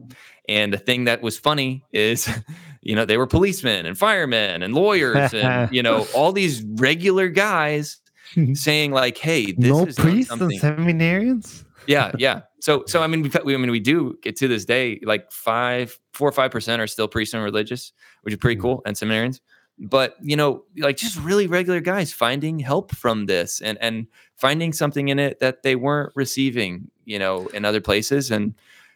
And the thing that was funny is, [LAUGHS] you know, they were policemen and firemen and lawyers and [LAUGHS] you know all these regular guys saying like, "Hey, this no is priests and seminarians. yeah, yeah. So, so I mean, we, we, I mean, we do get to this day, like five, four or five percent are still priests and religious, which is pretty Mhm. cool, and seminarians. But you know, like just really regular guys finding help from this and and finding something in it that they weren't receiving, you know, in other places. And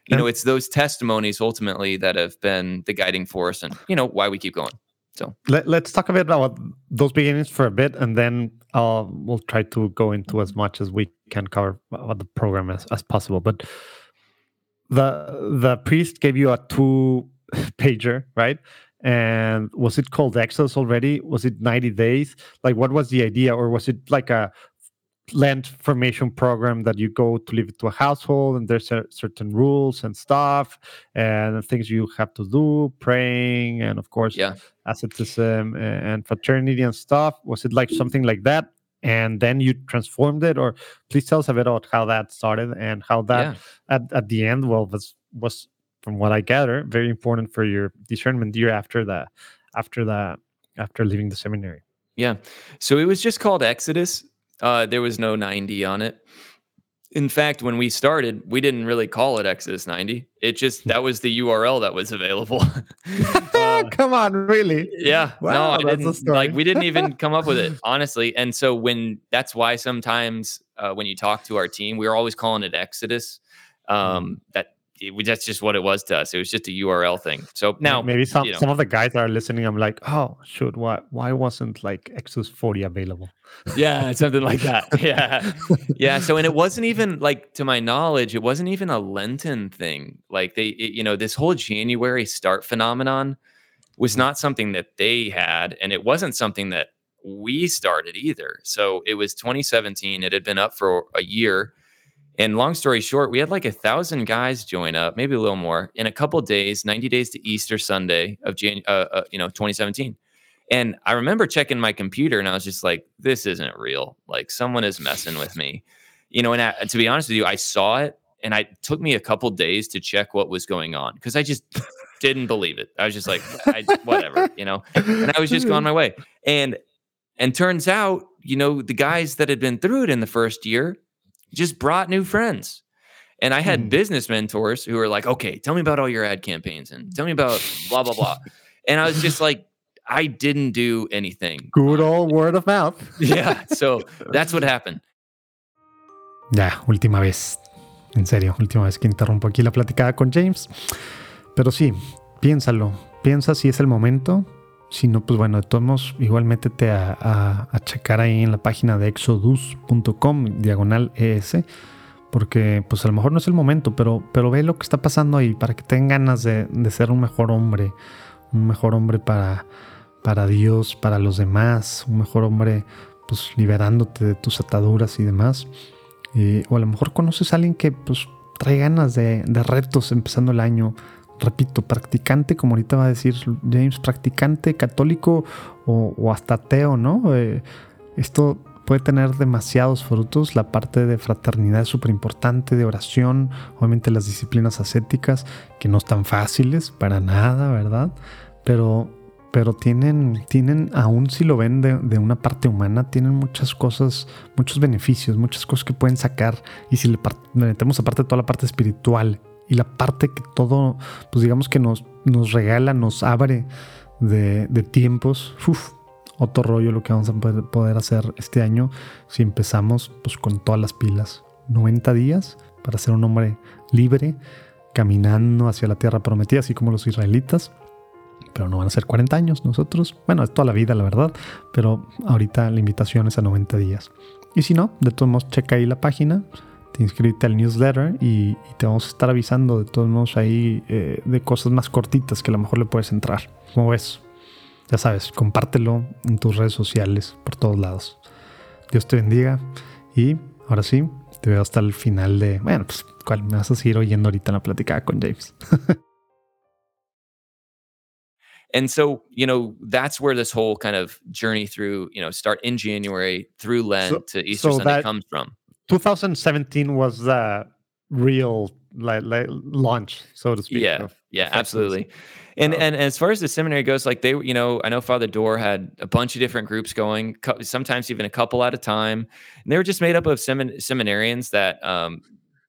you know, it's those testimonies ultimately that have been the guiding force, and you know, why we keep going. So, Let, let's talk a bit about those beginnings for a bit, and then uh, we'll try to go into as much as we can cover about the program as, as possible. But the the priest gave you a two pager, right? And was it called Exodus already? Was it 90 days? Like, what was the idea? Or was it like a Lent formation program that you go to live to a household and there's cer- certain rules and stuff and things you have to do, praying, and of course, yeah. asceticism and fraternity and stuff? Was it like something like that? And then you transformed it, or please tell us a bit about how that started and how that yeah. at, at the end, well, was was from what I gather, very important for your discernment year after the after the after leaving the seminary. Yeah. So it was just called Exodus. Uh, there was no 90 on it. In fact, when we started, we didn't really call it Exodus 90. It just that was the URL that was available. Uh, [LAUGHS] [LAUGHS] Come on, really? yeah. no, I didn't like we didn't even come up with it, [LAUGHS] honestly. And so when that's why sometimes uh, when you talk to our team, we were always calling it Exodus. Um, that it, that's just what it was to us. It was just a URL thing. So now maybe some you know. some of the guys that are listening, I'm like, oh shoot, why why wasn't like Exodus 40 available? yeah something like that [LAUGHS] yeah yeah so and it wasn't even like to my knowledge it wasn't even a lenten thing like they it- you know this whole january start phenomenon was mm-hmm. not something that they had, and it wasn't something that we started either. So it was 2017. It had been up for a year. And long story short, we had like a thousand guys join up, maybe a little more, in a couple days, 90 days to Easter Sunday of Jan- uh, uh, you know 2017. And I remember checking my computer, and I was just like, "This isn't real. Like someone is messing with me." You know, and I, to be honest with you, I saw it, and it took me a couple days to check what was going on because I just [LAUGHS] didn't believe it. I was just like, I, whatever, you know. And I was just going my way. And and turns out, you know, the guys that had been through it in the first year just brought new friends. And I had mm. business mentors who were like, okay, tell me about all your ad campaigns and tell me about blah, blah, blah. and I was just like, I didn't do anything. Good old word of mouth. [LAUGHS] yeah. So that's what happened. Ya, última vez. En serio, última vez que interrumpo aquí la platicada con James. Pero sí, piénsalo. Piensa si es el momento si no, pues bueno, de todos modos, igual métete a, checar ahí en la página de exodus.com, diagonal ES, porque pues a lo mejor no es el momento, pero, pero ve lo que está pasando ahí para que tengan ganas de, ser un mejor hombre, un mejor hombre para, para Dios, para los demás, un mejor hombre pues liberándote de tus ataduras y demás. o a lo mejor conoces a alguien que pues trae ganas de, de retos empezando el año, repito, practicante, como ahorita va a decir James, practicante católico o, hasta ateo, ¿no? Eh, esto puede tener demasiados frutos. La parte de fraternidad es súper importante, de oración, obviamente las disciplinas ascéticas, que no están fáciles para nada, ¿verdad? Pero, pero tienen, tienen, aún si lo ven de, una parte humana, tienen muchas cosas, muchos beneficios, muchas cosas que pueden sacar. Y si le metemos aparte toda la parte espiritual y la parte que todo, pues digamos que nos, nos regala, nos abre de, tiempos. otro rollo lo que vamos a poder hacer este año si empezamos pues con todas las pilas. 90 días para ser un hombre libre, caminando hacia la tierra prometida, así como los israelitas. Pero no van a ser 40 años nosotros. Bueno, es toda la vida, la verdad. Pero ahorita la invitación es a 90 días. Y si no, de todos modos, checa ahí la página inscribirte al newsletter y, te vamos a estar avisando de todos modos ahí eh, de cosas más cortitas que a lo mejor le puedes entrar. Como ves, ya sabes, compártelo en tus redes sociales por todos lados. Dios te bendiga y ahora sí, te veo hasta el final de, bueno, pues ¿cuál? me vas a seguir oyendo ahorita en la platicada con James. [LAUGHS] And so, you know, that's where this whole kind of journey through, you know, start in January through Lent to Easter Sunday comes from. 2017 was the real like, like launch, so to speak. Yeah, yeah, absolutely. And and as far as the seminary goes, like they, you know, I know Father Doerr had a bunch of different groups going, sometimes even a couple at a time, and they were just made up of semin- seminarians that um,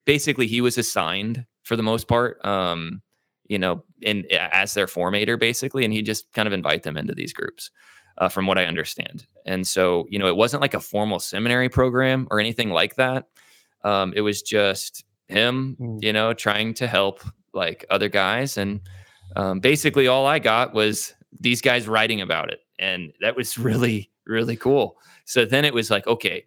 basically he was assigned for the most part, um, you know, in as their formator basically, and he just kind of invite them into these groups uh, from what I understand. And so, you know, it wasn't like a formal seminary program or anything like that. Um, it was just him, mm. you know, trying to help like other guys. And um, basically, all I got was these guys writing about it. And that was [LAUGHS] really, really cool. So then it was like, okay,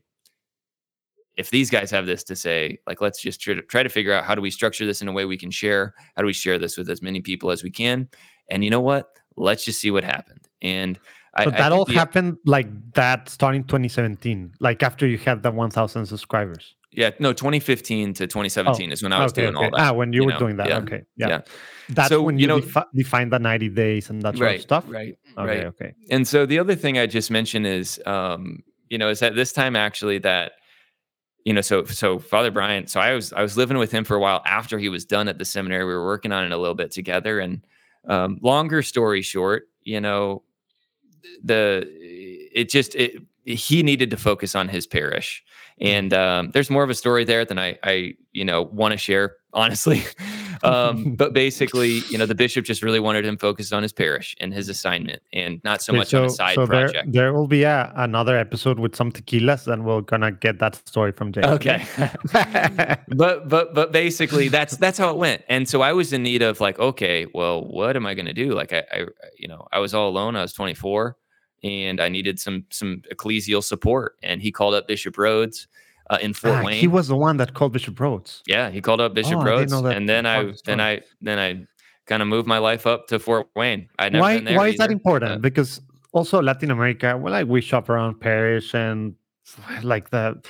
if these guys have this to say, like, let's just try to, try to figure out how do we structure this in a way we can share? How do we share this with as many people as we can? And you know what? Let's just see what happened. And I, but that all the, happened like that starting 2017, like after you had the 1,000 subscribers. Yeah, no, 2015 to 2017 oh, is when I was okay, doing okay. all that. Ah, when you, you were know? doing that. Yeah. Okay. Yeah. yeah. That's so, when you, you know, defi- defined the 90 days and that sort right, of stuff. Right. Okay. Right. Okay. And so the other thing I just mentioned is, um, you know, is that this time actually that, you know, so so Father Brian, so I was I was living with him for a while after he was done at the seminary. We were working on it a little bit together. And um, longer story short, you know, the it just it, he needed to focus on his parish mm-hmm. and um, there's more of a story there than i i you know want to share honestly [LAUGHS] um, [LAUGHS] but basically you know the bishop just really wanted him focused on his parish and his assignment and not so much so, on a side so project there, there will be a, another episode with some tequilas and we're gonna get that story from James. okay [LAUGHS] but but but basically that's that's how it went and so i was in need of like okay well what am i gonna do like i, I you know i was all alone i was 24 and I needed some some ecclesial support. And he called up Bishop Rhoades uh, in Fort ah, Wayne. He was the one that called Bishop Rhoades. Yeah, he called up Bishop oh, Rhoades, and then I then I then I kind of moved my life up to Fort Wayne. I never why been there why is that important? Uh, because also Latin America, well, like we shop around Paris and [SIGHS] like the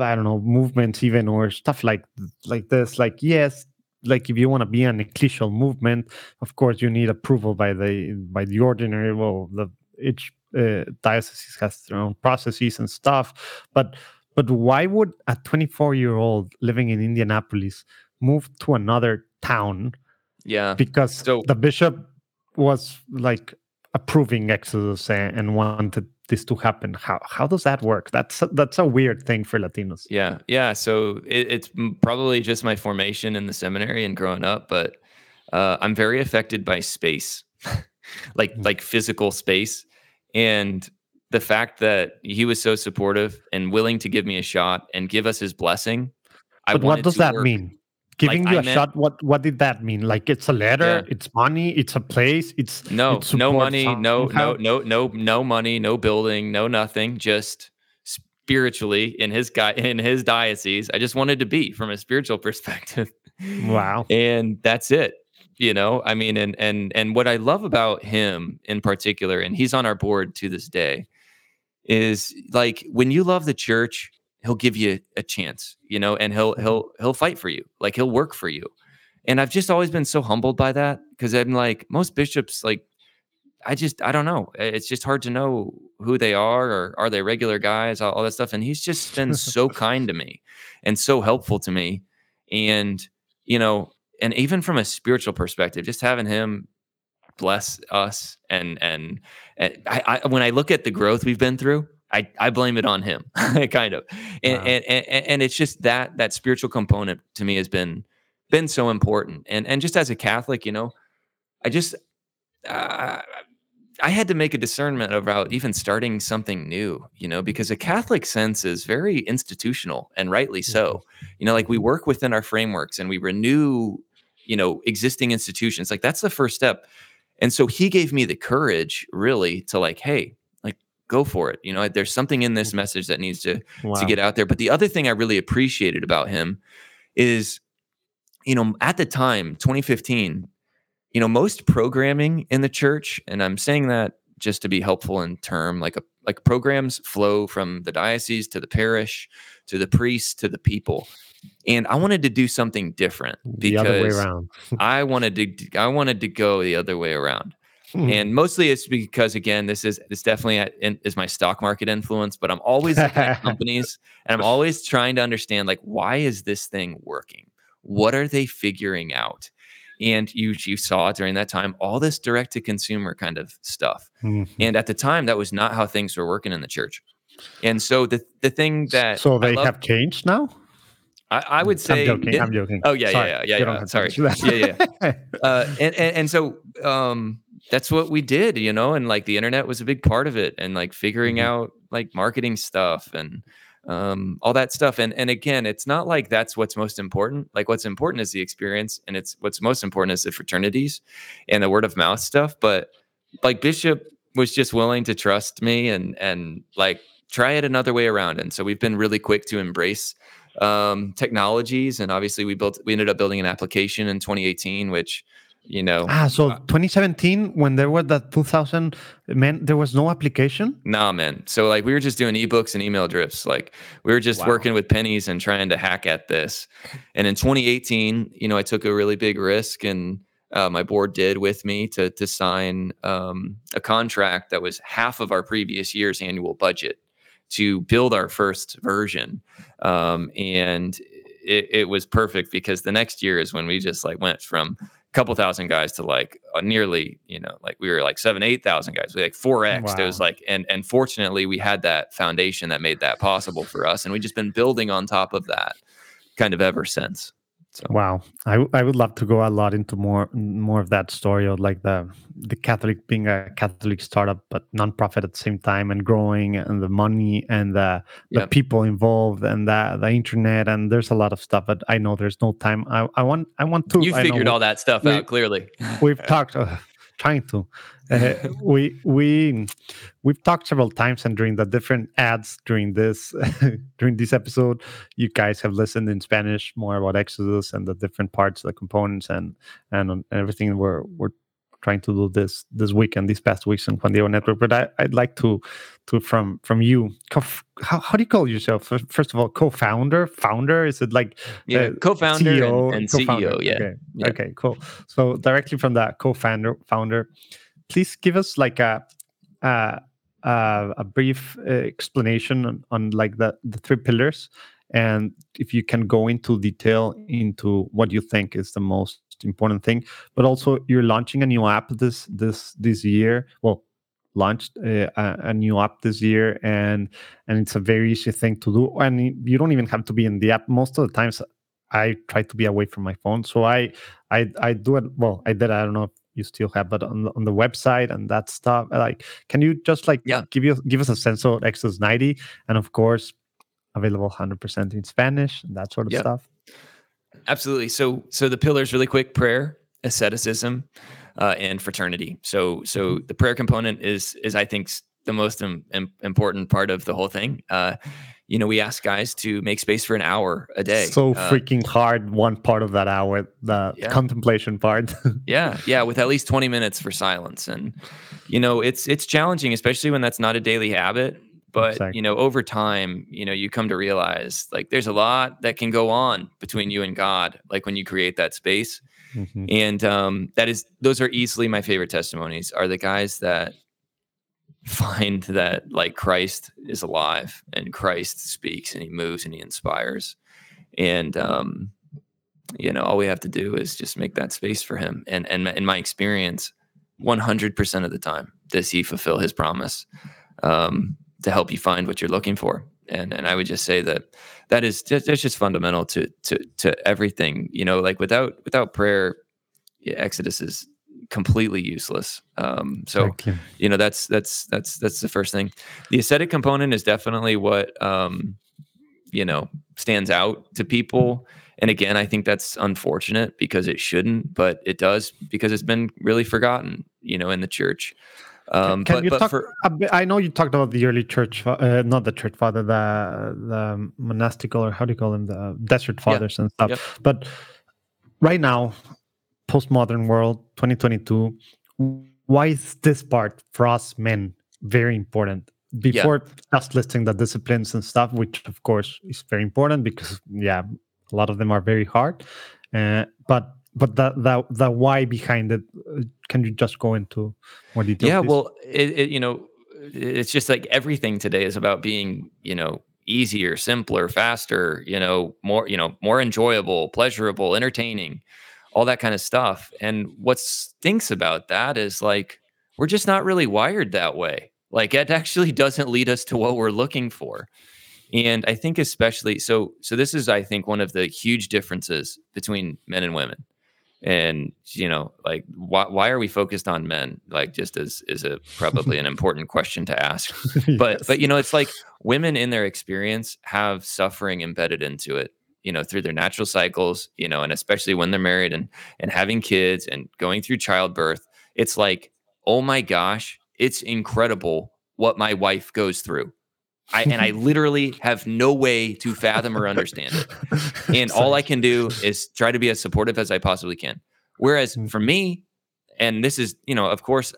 I don't know movements even or stuff like like this. Like yes, like if you want to be an ecclesial movement, of course you need approval by the by the ordinary. Well, the each uh, diocese has their own processes and stuff, but but why would a 24 year old living in Indianapolis move to another town yeah. because So- the bishop was like approving Exodus and, and wanted this to happen. How how does that work? That's a, that's a weird thing for Latinos. Yeah, yeah. So it, it's probably just my formation in the seminary and growing up, but uh, I'm very affected by space, [LAUGHS] like Mm. like physical space, and the fact that he was so supportive and willing to give me a shot and give us his blessing. I But what does that work. mean? Giving Like, you I a meant- shot. What what did that mean? Like it's a letter, Yeah. it's money, it's a place, it's No, no money, no, no, no, no, no money, no building, no nothing. Just spiritually in his guy in his diocese. I just wanted to be from a spiritual [LAUGHS] perspective. Wow. and that's it you know i mean and and and what i love about him in particular and he's on our board to this day is like when you love the church he'll give you a chance you know and he'll mm-hmm. he'll he'll fight for you like he'll work for you. And i've just always been so humbled by that because i'm like most bishops like i just i don't know it's just hard to know who they are or are they regular guys all, all that stuff and he's just been [LAUGHS] so kind to me and so helpful to me. And you know and even from a spiritual perspective just having him bless us and and, and I, I when i look at the growth we've been through i i blame it on him [LAUGHS] kind of and, Wow. and and and it's just that that spiritual component to me has been been so important and and just as a catholic you know i just uh, I had to make a discernment about even starting something new, you know, because a Catholic sense is very institutional and rightly so. You know, like we work within our frameworks and we renew, you know, existing institutions. Like that's the first step. And so he gave me the courage really to like, hey, like go for it. You know, there's something in this mm-hmm. message that needs to Wow. to get out there. But the other thing I really appreciated about him is, you know, at the time, 2015, you know, most programming in the church, and I'm saying that just to be helpful in term, like a like programs flow from the diocese to the parish to the priests to the people. And I wanted to do something different the other way because around. [LAUGHS] I wanted to I wanted to go the other way around Hmm. and mostly it's because again this is this definitely is my stock market influence but i'm always looking at [LAUGHS] companies and i'm always trying to understand like why is this thing working what are they figuring out and you you saw during that time all this direct to consumer kind of stuff Mhm. and at the time that was not how things were working in the church and so the the thing that so they love- have changed now. I, I would say I'm joking. it- I'm joking. oh yeah Sorry, yeah yeah yeah, yeah sorry yeah yeah [LAUGHS] uh, and, and and so um that's what we did you know and like the internet was a big part of it and like figuring Mhm. out like marketing stuff and um all that stuff and and again it's not like that's what's most important like what's important is the experience and it's what's most important is the fraternities and the word of mouth stuff but like bishop was just willing to trust me and and like try it another way around and so we've been really quick to embrace um technologies and obviously we built we ended up building an application in 2018 which you know Ah, so uh, 2017, when there was that 2000, man, there was no application. Nah, man. So like we were just doing ebooks and email drifts. Like we were just Wow. working with pennies and trying to hack at this. And in 2018, you know, I took a really big risk, and uh, my board did with me to to sign um, a contract that was half of our previous year's annual budget to build our first version. Um, and it, it was perfect because the next year is when we just like went from a couple thousand guys to like uh, nearly, you know, like we were like seven, eight thousand guys. We like four X. It was like, and and fortunately, we had that foundation that made that possible for us, and we've just been building on top of that kind of ever since. So Wow, I, I would love to go a lot into more more of that story of like the the Catholic being a Catholic startup but nonprofit at the same time and growing and the money and the the Yep. people involved and the the internet and there's a lot of stuff. But I know there's no time. I, I want I want to. you figured all that stuff we- out clearly. [LAUGHS] We've talked. Uh, trying to. Uh, we we we've talked several times, and during the different ads during this [LAUGHS] during this episode, you guys have listened in Spanish more about Exodus and the different parts, the components, and and everything we're we're trying to do this this weekend, these past weeks on Juan Diego Network. But I, would like to to from from you. How, how do you call yourself? First of all, co-founder, founder. Is it like yeah, uh, co-founder CEO, and, and co-founder? CEO? Yeah. Okay. yeah. Okay. Cool. So directly from that co-founder, founder, please give us like a. Uh, uh, a brief uh, explanation on, on like the, the three pillars and if you can go into detail into what you think is the most important thing but also you're launching a new app this this this year. Well launched uh, a, a, new app this year and and it's a very easy thing to do. And you don't even have to be in the app. Most of the times i try to be away from my phone. So i i i do it well i did i don't know if you still have but on the, on the website and that stuff. Like can you just like yeah. give you give us a sense of exodus 90 and of course available 100% in spanish and that sort of stuff Absolutely. So so the pillars really quick prayer, asceticism, uh, and fraternity. So so mm-hmm. the prayer component is is I think the most Im- important part of the whole thing. Uh, you know, we ask guys to make space for an hour a day. So uh, freaking hard. One part of that hour, the yeah. contemplation part. [LAUGHS] yeah, yeah, with at least twenty minutes for silence, and you know, it's it's challenging, especially when that's not a daily habit but exactly. you know over time you know you come to realize like there's a lot that can go on between you and god like when you create that space mm-hmm. and um that is those are easily my favorite testimonies are the guys that [LAUGHS] find that like christ is alive and christ speaks and he moves and he inspires and um you know all we have to do is just make that space for him and and in my experience 100% of the time does he fulfill his promise um to help you find what you're looking for. And and I would just say that that is just, that's just fundamental to to to everything. You know, like without without prayer, Exodus is completely useless. Um, so you know that's that's that's that's the first thing. The ascetic component is definitely what um, you know stands out to people. And again, I think that's unfortunate because it shouldn't, but it does because it's been really forgotten, you know, in the church. Um, Can but, you but talk? For, I know you talked about the early church, uh, not the church father, the the monastical or how do you call them, the desert fathers yeah, and stuff. Yep. But right now, postmodern world, 2022, why is this part for us men very important? Before yeah. just listing the disciplines and stuff, which of course is very important because yeah, a lot of them are very hard. Uh, but but the the the why behind it uh, can you just go into more detail yeah please? well it, it, you know it's just like everything today is about being you know easier simpler faster you know more you know more enjoyable pleasurable entertaining all that kind of stuff. And what stinks about that is like we're just not really wired that way. Like it actually [LAUGHS] doesn't lead us to what we're looking for. And i think especially so so this is i think one of the huge differences between men and women and you know like why, why are we focused on men? Like just as is a probably an [LAUGHS] important question to ask. [LAUGHS] But yes. but you know it's like women in their experience have suffering embedded into it you know through their natural cycles you know and especially when they're married and and having kids and going through childbirth it's like oh my gosh it's incredible what my wife goes through I, and I literally have no way to fathom or understand it. [LAUGHS] And all I can do is try to be as supportive as I possibly can. Whereas mm. for me, and this is, you know, of course,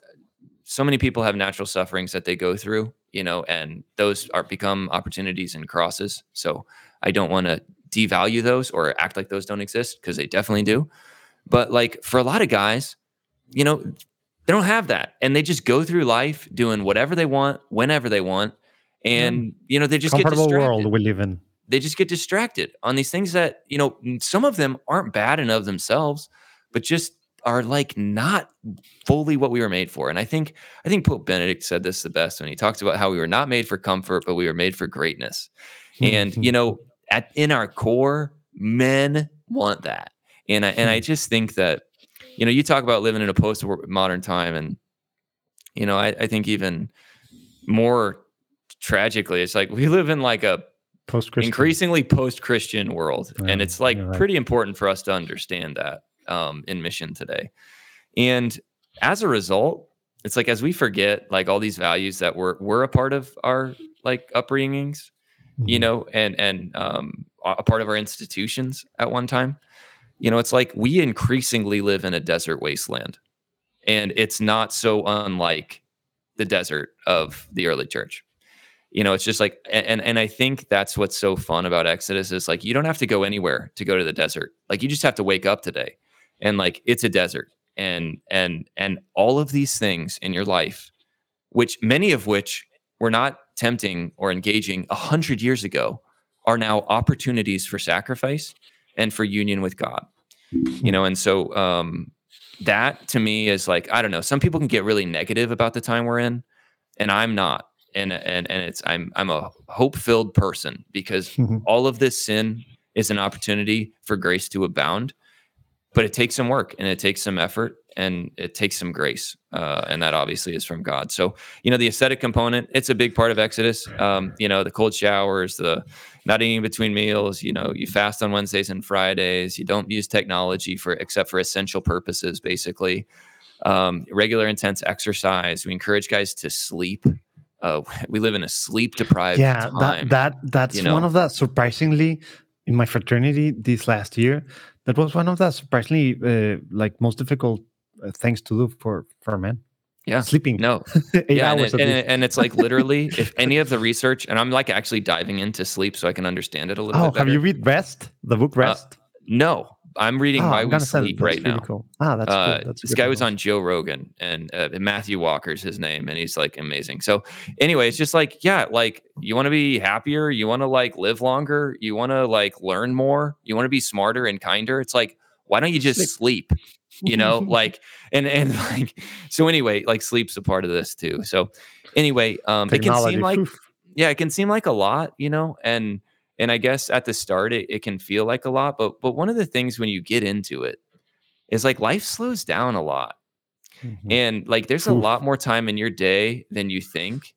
so many people have natural sufferings that they go through, you know, and those are become opportunities and crosses. So I don't want to devalue those or act like those don't exist because they definitely do. But like for a lot of guys, you know, they don't have that. And they just go through life doing whatever they want, whenever they want and you know they just comfortable get world we live in. They just get distracted on these things that you know some of them aren't bad in of themselves, but just are like not fully what we were made for. And I think I think Pope Benedict said this the best when he talks about how we were not made for comfort, but we were made for greatness. and you know, [LAUGHS] at in our core, men want that. And I, and I just think that you know, you talk about living in a post modern time, and you know, I, I think even more tragically, it's like we live in like a post-Christian. increasingly post Christian world, yeah, and it's like right. pretty important for us to understand that um, in mission today. And as a result, it's like as we forget like all these values that were were a part of our like upbringings, mm-hmm. you know, and and um, a part of our institutions at one time. You know, it's like we increasingly live in a desert wasteland, and it's not so unlike the desert of the early church you know it's just like and and i think that's what's so fun about exodus is like you don't have to go anywhere to go to the desert. Like you just have to wake up today. And like it's a desert. And and and all of these things in your life which many of which were not tempting or engaging a hundred years ago are now opportunities for sacrifice and for union with god. You know and so um that to me is like i don't know. Some people can get really negative about the time we're in and i'm not and and and it's I'm I'm a hope filled person because mm-hmm. all of this sin is an opportunity for grace to abound, but it takes some work and it takes some effort and it takes some grace, uh, and that obviously is from God. So you know the ascetic component, it's a big part of Exodus. Um, you know the cold showers, the not eating between meals. You know you fast on Wednesdays and Fridays. You don't use technology for except for essential purposes, basically. Um, regular intense exercise. We encourage guys to sleep uh, [LAUGHS] we live in a sleep deprived yeah time, that that that's you know? one of the surprisingly in my fraternity this last year that was one of the surprisingly uh, like most difficult uh, things to do for for men yeah. Sleeping. No. [LAUGHS] Yeah and, it, and, and, it's like literally [LAUGHS] if any of the research and i'm like actually diving into sleep so i can understand it a little oh, bit better. have you read rest? The book uh, rest? no I'm reading oh, Why We Sleep right now. Cool. Ah, that's uh, cool. That's this guy was on Joe Rogan, and uh, Matthew Walker's his name, and he's like amazing. So, anyway, it's just like, yeah, like you want to be happier, you want to like live longer, you want to like learn more, you want to be smarter and kinder. It's like, why don't you just sleep? sleep? You know, [LAUGHS] like, and and [LAUGHS] like, so anyway, like sleep's a part of this too. So, anyway, um, it can seem like, yeah, it can seem like a lot, you know, and and I guess at the start it, it can feel like a lot, but but one of the things when you get into it is like life slows down a lot. Mm-hmm. And like there's a lot more time in your day than you think.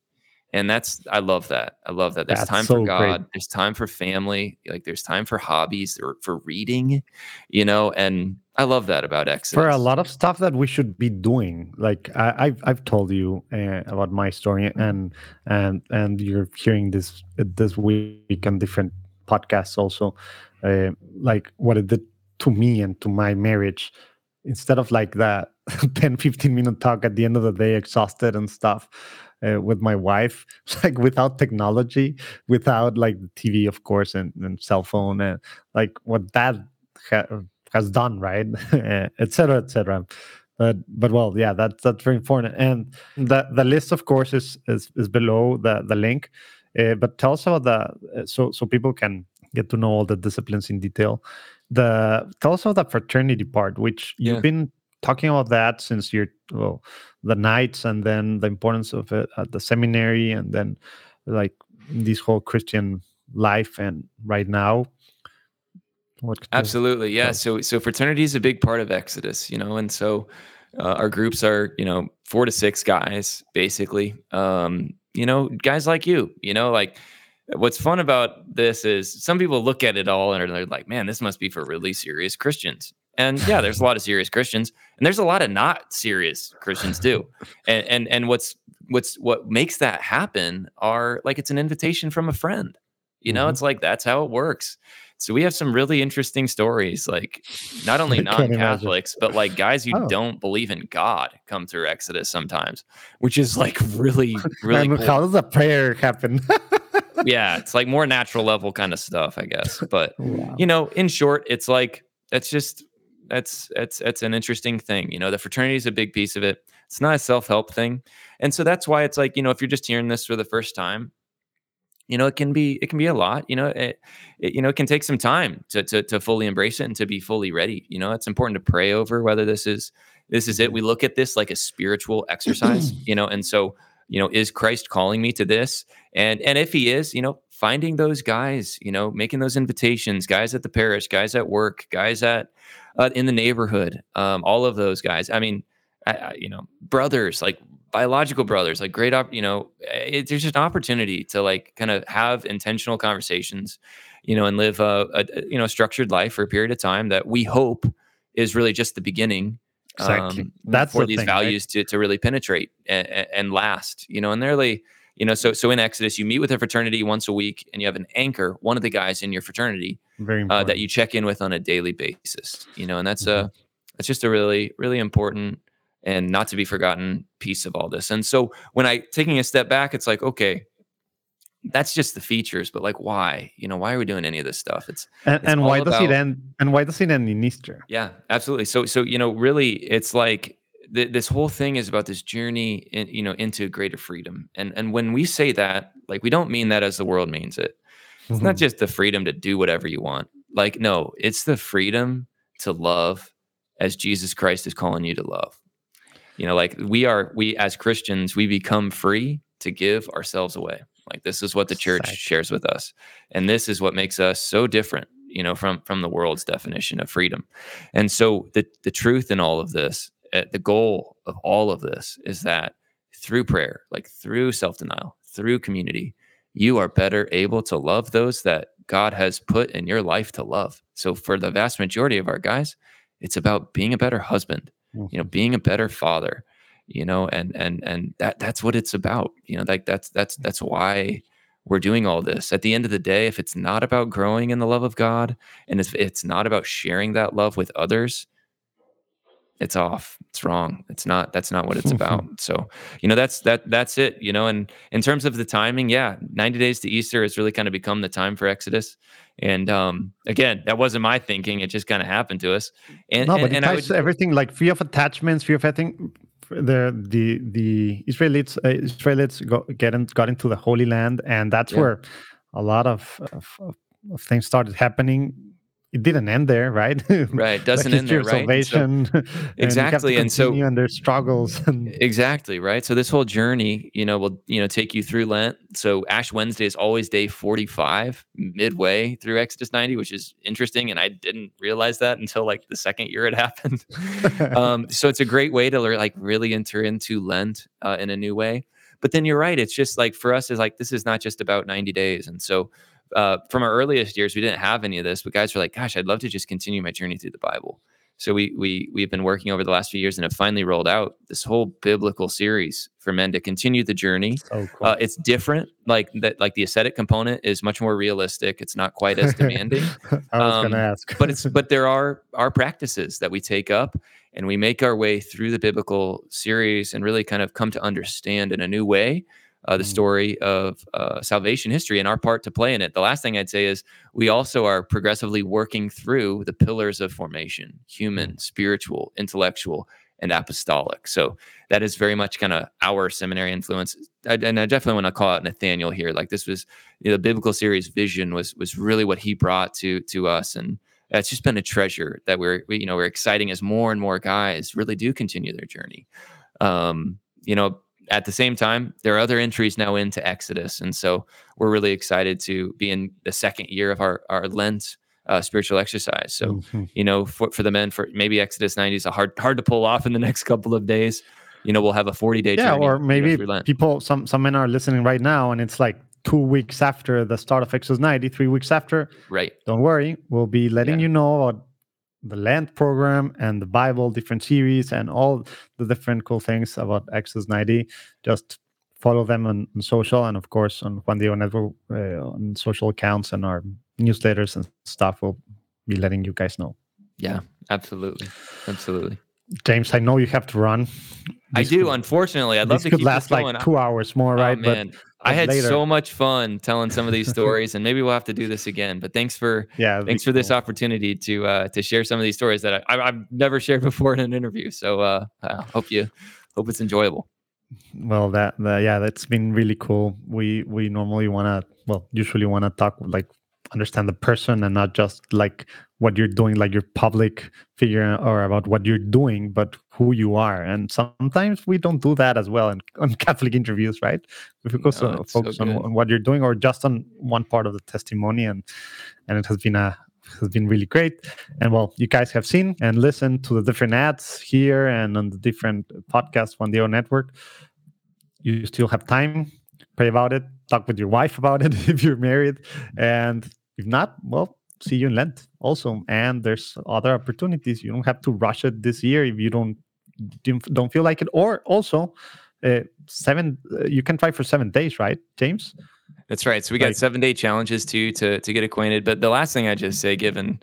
And that's I love that. I love that. There's that's time so for God. Great. There's time for family. Like there's time for hobbies or for reading, you know, and I love that about Exodus. For a lot of stuff that we should be doing, like I, have I've told you uh, about my story, and and and you're hearing this this week on different podcasts also, uh, like what it did to me and to my marriage. Instead of like that [LAUGHS] 10, 15 minute talk at the end of the day, exhausted and stuff, uh, with my wife, [LAUGHS] like without technology, without like the TV, of course, and, and cell phone, and like what that ha- has done, right, [LAUGHS] etc., etc. But but well, yeah, that's that's very important. And the the list, of course, is is, is below the the link. Uh, but tell us about the uh, so so people can get to know all the disciplines in detail. The tell us about the fraternity part, which yeah. you've been talking about that since you're well, the Knights, and then the importance of it at the seminary, and then like this whole Christian life, and right now Absolutely, yeah. So so fraternity is a big part of Exodus, you know, and so uh, our groups are you know four to six guys basically. Um, you know, guys like you, you know, like what's fun about this is some people look at it all and they're like, man, this must be for really serious Christians. And yeah, there's a lot of serious Christians, and there's a lot of not serious Christians too. [LAUGHS] And and and what's what's what makes that happen are like it's an invitation from a friend. You know, mm-hmm. it's like that's how it works. So we have some really interesting stories, like not [LAUGHS] only non-Catholics, but like guys who oh. don't believe in God come through Exodus sometimes, which is like really, [LAUGHS] really. cool. How does a prayer happen? yeah, it's like more natural level kind of stuff, I guess. But wow. you know, in short, it's like that's just that's that's that's an interesting thing. You know, the fraternity is a big piece of it. It's not a self-help thing. And so that's why it's like, you know, if you're just hearing this for the first time, you know it can be it can be a lot you know it, it, you know it can take some time to, to to fully embrace it and to be fully ready you know it's important to pray over whether this is this is it we look at this like a spiritual exercise you know and so you know is christ calling me to this and and if he is you know finding those guys you know making those invitations guys at the parish guys at work guys at uh, in the neighborhood um, all of those guys i mean I, I, you know brothers like biological brothers like great up you know it, there's just an opportunity to like kind of have intentional conversations you know and live a, a, you know structured life for a period of time that we hope is really just the beginning exactly. Um, That's for the these thing, values right? to, to really penetrate and, and last. You know, and they're really, you know, so so in Exodus, you meet with a fraternity once a week, and you have an anchor, one of the guys in your fraternity, very uh, that you check in with on a daily basis. You know, and that's mm-hmm. a that's just a really really important and not to be forgotten piece of all this. And so when I taking a step back, it's like okay, that's just the features, but like why? You know, why are we doing any of this stuff? It's and, it's and why does about, it end? And why does it end in Easter? Yeah, absolutely. So so you know, really, it's like th- this whole thing is about this journey, in, you know, into greater freedom. And and when we say that, like we don't mean that as the world means it. It's mm-hmm. not just the freedom to do whatever you want. Like no, it's the freedom to love as Jesus Christ is calling you to love. You know, like we are we as Christians, we become free to give ourselves away. Like this is what the church shares with us. And this is what makes us so different, you know, from from the world's definition of freedom. And so the the truth in all of this, uh, the goal of all of this is that through prayer, like through self-denial, through community, you are better able to love those that God has put in your life to love. So for the vast majority of our guys, it's about being a better husband, mm-hmm. you know, being a better father, you know and and and that that's what it's about you know like that's that's that's why we're doing all this at the end of the day if it's not about growing in the love of god and if it's not about sharing that love with others it's off it's wrong it's not that's not what it's [LAUGHS] about so you know that's that that's it you know and in terms of the timing yeah 90 days to easter has really kind of become the time for exodus and um again that wasn't my thinking it just kind of happened to us and no, but and, and I would, everything like free of attachments free of everything the the the Israelites uh, Israelites got get in, got into the Holy Land, and that's yeah. where a lot of, of, of, things started happening. It didn't end there, right? [LAUGHS] Right, doesn't end there, right? Salvation, and so, [LAUGHS] exactly, and, and so and their struggles, and, exactly, right. So this whole journey, you know, will you know take you through Lent. So Ash Wednesday is always day forty-five, midway through Exodus ninety, which is interesting, and I didn't realize that until like the second year it [LAUGHS] happened. um, so it's a great way to like really enter into Lent uh, in a new way. But then you're right; it's just like for us, is like this is not just about ninety days, and so uh, from our earliest years, we didn't have any of this, but guys were like, gosh, I'd love to just continue my journey through the Bible. So we we we've been working over the last few years and have finally rolled out this whole biblical series for men to continue the journey. Oh, cool. uh, it's different, like that. Like the ascetic component is much more realistic. It's not quite as demanding. [LAUGHS] I was um, going to ask, but it's [LAUGHS] but there are are practices that we take up and we make our way through the biblical series and really kind of come to understand in a new way uh, the mm. story of uh, salvation history and our part to play in it. The last thing I'd say is we also are progressively working through the pillars of formation human, mm. spiritual, intellectual, and apostolic. So that is very much kind of our seminary influence. I, and I definitely want to call out Nathaniel here. Like this was you know, the biblical series vision was was really what he brought to to us and it's just been a treasure that we're we, you know we're exciting as more and more guys really do continue their journey um, you know at the same time, there are other entries now into Exodus, and so we're really excited to be in the second year of our our Lent uh, spiritual exercise. So mm-hmm. you know, for for the men, for maybe Exodus ninety is a hard hard to pull off in the [LAUGHS] next couple of days. You know, we'll have a forty day yeah, or maybe people some some men are listening right now, and it's like two weeks after the start of Exodus 90, three weeks after. Right. Don't worry, we'll be letting yeah. you know about the Lent program and the Bible, different series, and all the different cool things about Exodus 90. Just follow them on, on social and, of course, on Juan Diego Network uh, on social accounts and our newsletters and stuff. We'll be letting you guys know. Yeah, absolutely, absolutely. James, I know you have to run. This I do. Could, unfortunately, I'd love to keep last like two hours more, oh, right? Oh, but I had later. so much fun telling some of these [LAUGHS] stories, and maybe we'll have to do this again. But thanks for yeah, thanks for cool. this opportunity to uh, to share some of these stories that I, have never shared before in an interview. So uh, I hope you hope it's enjoyable. Well, that, that yeah, that's been really cool. We we normally want to well usually want to talk like understand the person and not just like what you're doing like your public figure or about what you're doing but who you are. And sometimes we don't do that as well in, on [LAUGHS] catholic interviews right? We focus, no, on, focus so on, on, what you're doing or just on one part of the testimony and and it has been a has been really great. And well you guys have seen and listened to the different ads here and on the different podcasts on the O network. You still have time. Pray about it. Talk with your wife about it [LAUGHS] if you're married. And if not, well, see you in Lent also. And there's other opportunities. You don't have to rush it this year if you don't don't feel like it. Or also, uh, seven uh, you can try for seven days, right, James? That's right. So we got seven day challenges too to to get acquainted. But the last thing I just say, given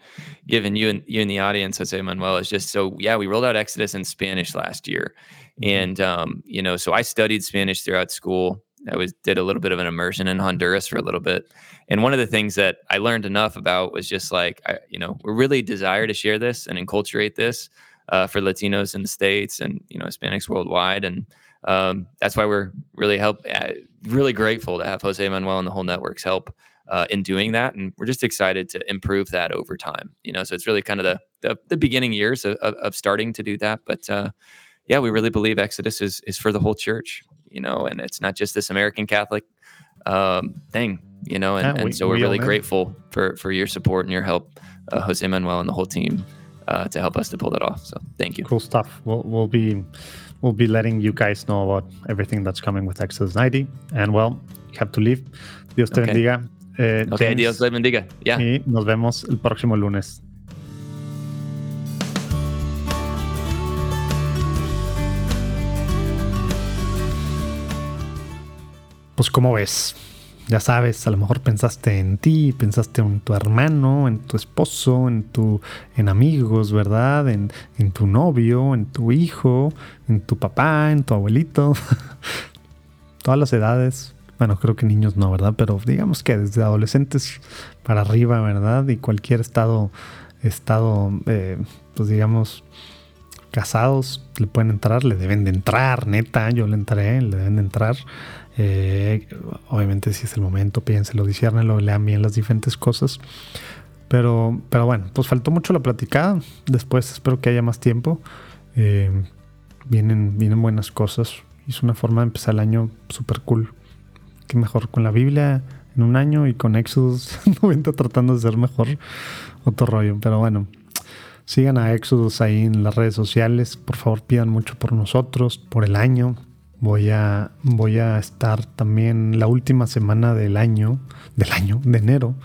given you and you and the audience, I say Manuel, is just so yeah, we rolled out Exodus in Spanish last year, mm-hmm. and um, you know, so I studied Spanish throughout school. I was did a little bit of an immersion in Honduras for a little bit, and one of the things that I learned enough about was just like I, you know we really desire to share this and enculturate this uh, for Latinos in the states and you know Hispanics worldwide, and um, that's why we're really help uh, really grateful to have Jose Manuel and the whole network's help uh, in doing that, and we're just excited to improve that over time. You know, so it's really kind of the the, the beginning years of, of, of, starting to do that, but uh, yeah, we really believe Exodus is is for the whole church. You know, and it's not just this American Catholic um, thing. You know, and, yeah, we, and so we're we really grateful for for your support and your help, uh, Jose Manuel and the whole team, uh, to help us to pull that off. So thank you. Cool stuff. We'll we'll be we'll be letting you guys know about everything that's coming with Exodus 90. And well, you have to leave. Dios te okay. bendiga. Eh, okay, James, Dios te bendiga. Yeah. Y nos vemos el próximo lunes. Pues, ¿cómo ves? ya sabes, a lo mejor pensaste en ti, pensaste en tu hermano, en tu esposo, en tu, en amigos, ¿verdad? En, en tu novio, en tu hijo, en tu papá, en tu abuelito. [LAUGHS] Todas las edades. Bueno, creo que niños no, ¿verdad? Pero digamos que desde adolescentes para arriba, ¿verdad? Y cualquier estado, estado, eh, pues digamos, casados, le pueden entrar, le deben de entrar, neta, yo le entré, le deben de entrar eh, obviamente si es el momento, piénselo, disciérnelo, lean bien las diferentes cosas. Pero, pero bueno, pues faltó mucho la platicada. Después espero que haya más tiempo. Eh, vienen, vienen buenas cosas. Es una forma de empezar el año súper cool. Que mejor con la Biblia en un año y con Exodus 90 [LAUGHS] tratando de ser mejor. Otro rollo. Pero bueno, sigan a Exodus ahí en las redes sociales. Por favor, pidan mucho por nosotros, por el año. Voy a, voy a estar también la última semana del año, del año, de enero,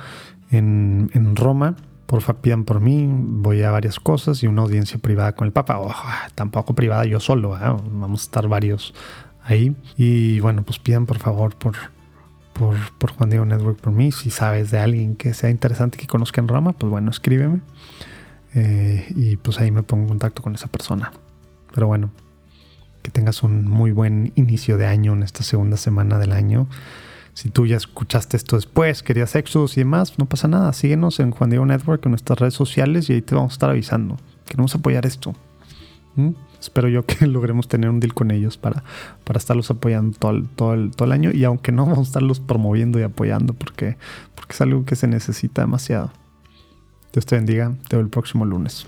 en, en Roma. Porfa, pidan por mí. Voy a varias cosas y una audiencia privada con el Papa. Oh, tampoco privada yo solo, vamos a estar varios ahí. Y bueno, pues pidan por favor por, por, por Juan Diego Network por mí. Si sabes de alguien que sea interesante que conozca en Roma, pues bueno, escríbeme. Eh, y pues ahí me pongo en contacto con esa persona. Pero bueno, que tengas un muy buen inicio de año en esta segunda semana del año. Si tú ya escuchaste esto después, querías Exodus y demás, no pasa nada. Síguenos en Juan Diego Network, en nuestras redes sociales y ahí te vamos a estar avisando. Queremos apoyar esto. Espero yo que [LAUGHS] logremos tener un deal con ellos para, para estarlos apoyando todo el, todo, el, todo el año y aunque no vamos a estarlos promoviendo y apoyando porque, porque es algo que se necesita demasiado. Dios te bendiga. Te veo el próximo lunes.